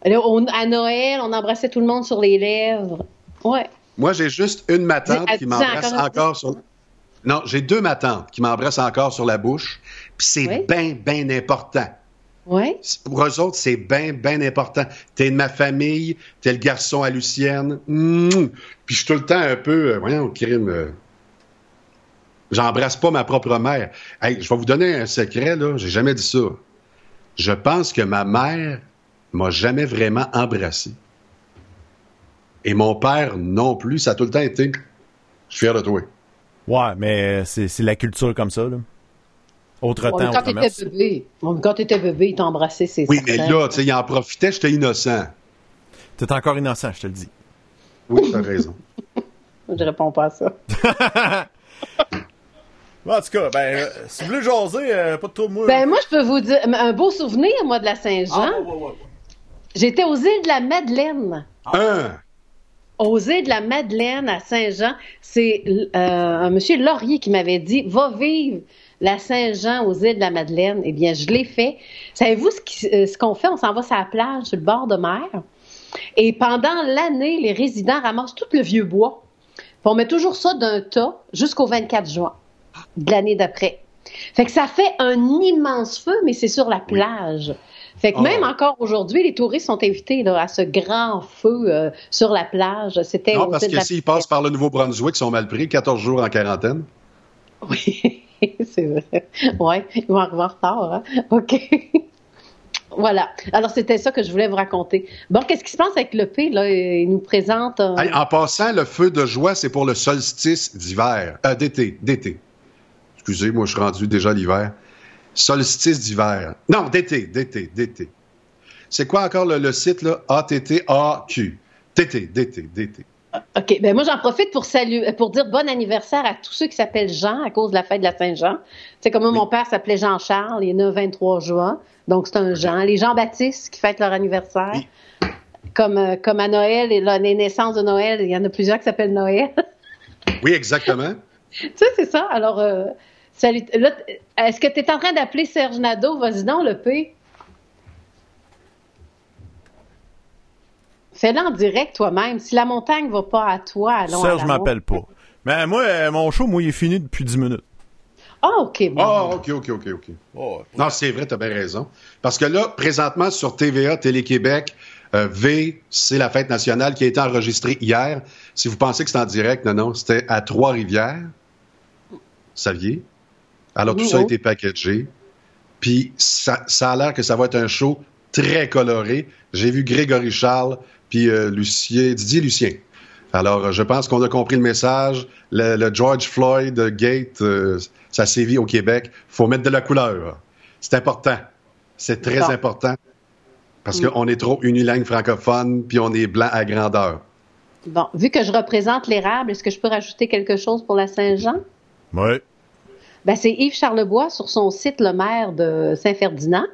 Là, on- à Noël, on embrassait tout le monde sur les lèvres. Ouais. Moi, j'ai juste une matante Dis- qui m'embrasse encore encore sur. Non, j'ai deux matantes qui m'embrassent encore sur la bouche. Puis c'est Oui. bien, bien important. Ouais. Pour eux autres, c'est bien, bien important. T'es de ma famille, t'es le garçon à Lucienne. Puis je suis tout le temps un peu, euh, voyons, crime. euh, J'embrasse pas ma propre mère. Hey, je vais vous donner un secret, là. J'ai jamais dit ça. Je pense que ma mère m'a jamais vraiment embrassé. Et mon père non plus. Ça a tout le temps été. Je suis fier de toi. Ouais, mais c'est la culture comme ça, là. Autre temps, quand autre t'étais bébé, bon, quand t'étais bébé, il t'embrassait, c'est Oui, mais là, tu sais, il en profitait, j'étais innocent. T'es encore innocent, je te le dis. Oui, t'as raison. Je réponds pas à ça. Bon, en tout cas, ben, euh, si vous voulez jaser, euh, pas de tour, moi. Ben moi, je peux vous dire un beau souvenir, moi, de la Saint-Jean. Ah, ouais, ouais, ouais. J'étais aux îles de la Madeleine. Un. Aux îles de la Madeleine à Saint-Jean, c'est euh, un monsieur Laurier qui m'avait dit va vivre la Saint-Jean aux îles de la Madeleine. Eh bien, je l'ai fait. Savez-vous ce euh, ce qu'on fait? On s'en va sur la plage, sur le bord de mer. Et pendant l'année, les résidents ramassent tout le vieux bois. Puis on met toujours ça d'un tas jusqu'au 24 juin de l'année d'après. Fait que ça fait un immense feu, mais c'est sur la plage. Fait que Oh. même encore aujourd'hui, les touristes sont invités là, à ce grand feu euh, sur la plage. C'était Non, parce que s'ils passent par le Nouveau-Brunswick, ils sont mal pris, 14 jours en quarantaine. Oui, c'est vrai. Ouais, ils vont en retard. Hein? OK. voilà. Alors, c'était ça que je voulais vous raconter. Bon, qu'est-ce qui se passe avec le P? Il nous présente... Hey, en passant, le feu de joie, c'est pour le solstice d'hiver. Euh, d'été, d'été. Excusez, moi, je suis rendu déjà l'hiver. Solstice d'hiver. Non, d'été, d'été, d'été. C'est quoi encore le, le site, là? A-T-T-A-Q. D'été, d'été, d'été. OK. Ben moi, j'en profite pour saluer, pour dire bon anniversaire à tous ceux qui s'appellent Jean à cause de la fête de la Saint-Jean. C'est comme moi, mon père s'appelait Jean-Charles. Il est né le 23 juin. Donc, c'est un Jean. Les Jean-Baptiste qui fêtent leur anniversaire. Oui. Comme, euh, comme à Noël et là, les naissances de Noël, il y en a plusieurs qui s'appellent Noël. Oui, exactement. tu sais, c'est ça. Alors, euh, salut. Est-ce que tu es en train d'appeler Serge Nadeau? Vas-y donc, le P. Fais-le en direct toi-même. Si la montagne va pas à toi, allons à Serge la m'appelle pas. Mais moi, euh, mon show, moi, il est fini depuis 10 minutes. Ah, OK. Bon. Ah, OK, OK, OK, OK. Oh, Non, c'est vrai, t'as bien raison. Parce que là, présentement, sur TVA, Télé-Québec, euh, V, c'est la fête nationale qui a été enregistrée hier. Si vous pensez que c'est en direct, non, non, c'était à Trois-Rivières. Vous saviez? Alors, tout Oui, ça a été packagé. Puis, ça, ça a l'air que ça va être un show très coloré. J'ai vu Grégory Charles, puis euh, Lucien, Didier Lucien. Alors, euh, je pense qu'on a compris le message. Le, le George Floyd euh, Gate, euh, ça sévit au Québec. faut mettre de la couleur. C'est important. C'est très important. Parce Mm. qu'on est trop unilingue francophone, puis on est blanc à grandeur. Bon, vu que je représente l'érable, est-ce que je peux rajouter quelque chose pour la Saint-Jean? Ouais. Ben, c'est Yves Charlebois sur son site, le maire de Saint-Ferdinand.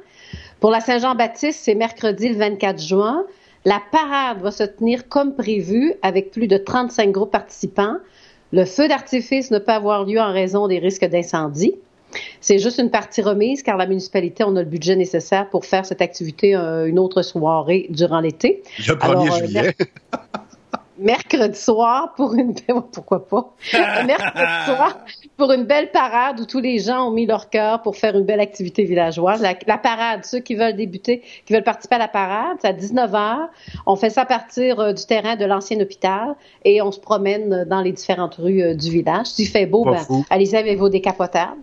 Pour la Saint-Jean-Baptiste, c'est mercredi le 24 juin. La parade va se tenir comme prévu avec plus de 35 groupes participants. Le feu d'artifice ne peut avoir lieu en raison des risques d'incendie. C'est juste une partie remise car la municipalité, on a le budget nécessaire pour faire cette activité euh, une autre soirée durant l'été. Le 1er Alors, euh, juillet. mercredi soir pour une pourquoi pas? Mercredi soir pour une belle parade où tous les gens ont mis leur cœur pour faire une belle activité villageoise. La, la parade, ceux qui veulent débuter, qui veulent participer à la parade, c'est à 19h. On fait ça à partir euh, du terrain de l'ancien hôpital et on se promène euh, dans les différentes rues euh, du village. S'il fait beau, ben, allez-y avec vos décapotables.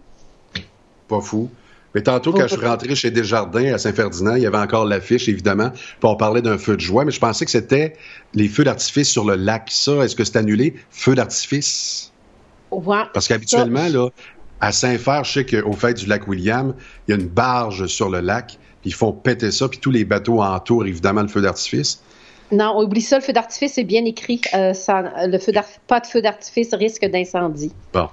Pas fou. Mais tantôt, quand je suis rentré chez Desjardins à Saint-Ferdinand, il y avait encore l'affiche, évidemment. Puis on parlait d'un feu de joie, mais je pensais que c'était les feux d'artifice sur le lac. Ça, est-ce que c'est annulé? Feu d'artifice? Ouais. Parce qu'habituellement, là, à Saint-Fer, je sais qu'au fait du lac William, il y a une barge sur le lac, puis ils font péter ça, puis tous les bateaux entourent, évidemment, le feu d'artifice. Non, on oublie ça, le feu d'artifice, c'est bien écrit. Euh, ça- le feu pas de feu d'artifice, risque d'incendie. Bon.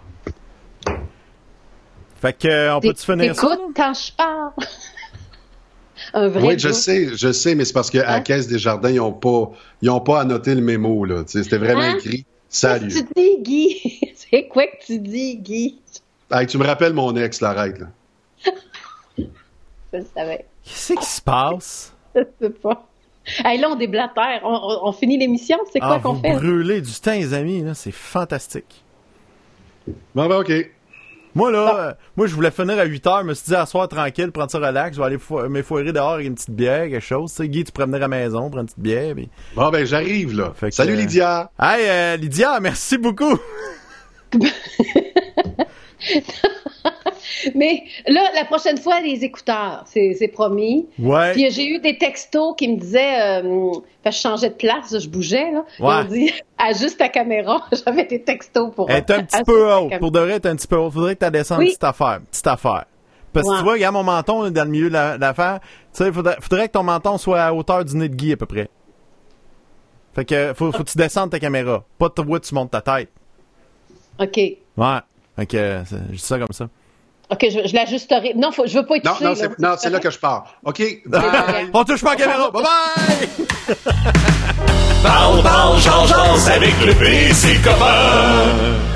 Fait que, on peut-tu finir ça? Écoute quand je parle. Un vrai Oui, je sais, je sais, mais c'est parce qu'à la Hein? Caisse des Jardins, ils n'ont pas, ils ont pas annoté le mémo, là. C'était vraiment Hein? écrit. Qu'est-ce Salut. que tu dis, Guy? C'est quoi que tu dis, Guy? Hey, tu me rappelles mon ex, la règle. là. Je le savais. Qu'est-ce qui se passe? Je sais pas. Hey, là, on déblatère. On, on- on finit l'émission. C'est quoi Ah, qu'on fait? brûlez du temps, les amis, là. C'est fantastique. Bon, ben, OK. Moi, là, euh, moi, je voulais finir à 8 heures. Je me suis dit, à soir tranquille, prendre ça relax. Je vais aller fo- m'effoirer dehors avec une petite bière, quelque chose. Tu sais, Guy, tu pourrais venir à la maison, prendre une petite bière. puis- Bon, ben, j'arrive, là. Fait que, Salut, euh, Lydia. Hey, euh, Lydia, merci beaucoup. Mais là, la prochaine fois, les écouteurs, c'est promis. Ouais. Puis euh, j'ai eu des textos qui me disaient, euh, je changeais de place, je bougeais, là. Ils Ouais. ont dit, ajuste ta caméra. J'avais des textos pour. Elle est un petit ajuste peu haute. Pour de vrai, elle est un petit peu haute. Faudrait que tu descendes Oui. petite affaire. Petite affaire. Parce que Ouais. tu vois, regarde mon menton là, dans le milieu de l'affaire. Tu sais, faudrait, faudrait que ton menton soit à hauteur du nez de Guy à peu près. Fait que faut, faut que tu descendes ta caméra. Pas de toi, tu montes ta tête. OK. Ouais. Fait que euh, je dis ça comme ça. OK, je, je l'ajusterai. Non, faut, je veux pas être Non, non, non, c'est là que je pars. OK? Bye. On touche pas à la caméra. Bye bye! Parle, parle, change, avec le PC copain.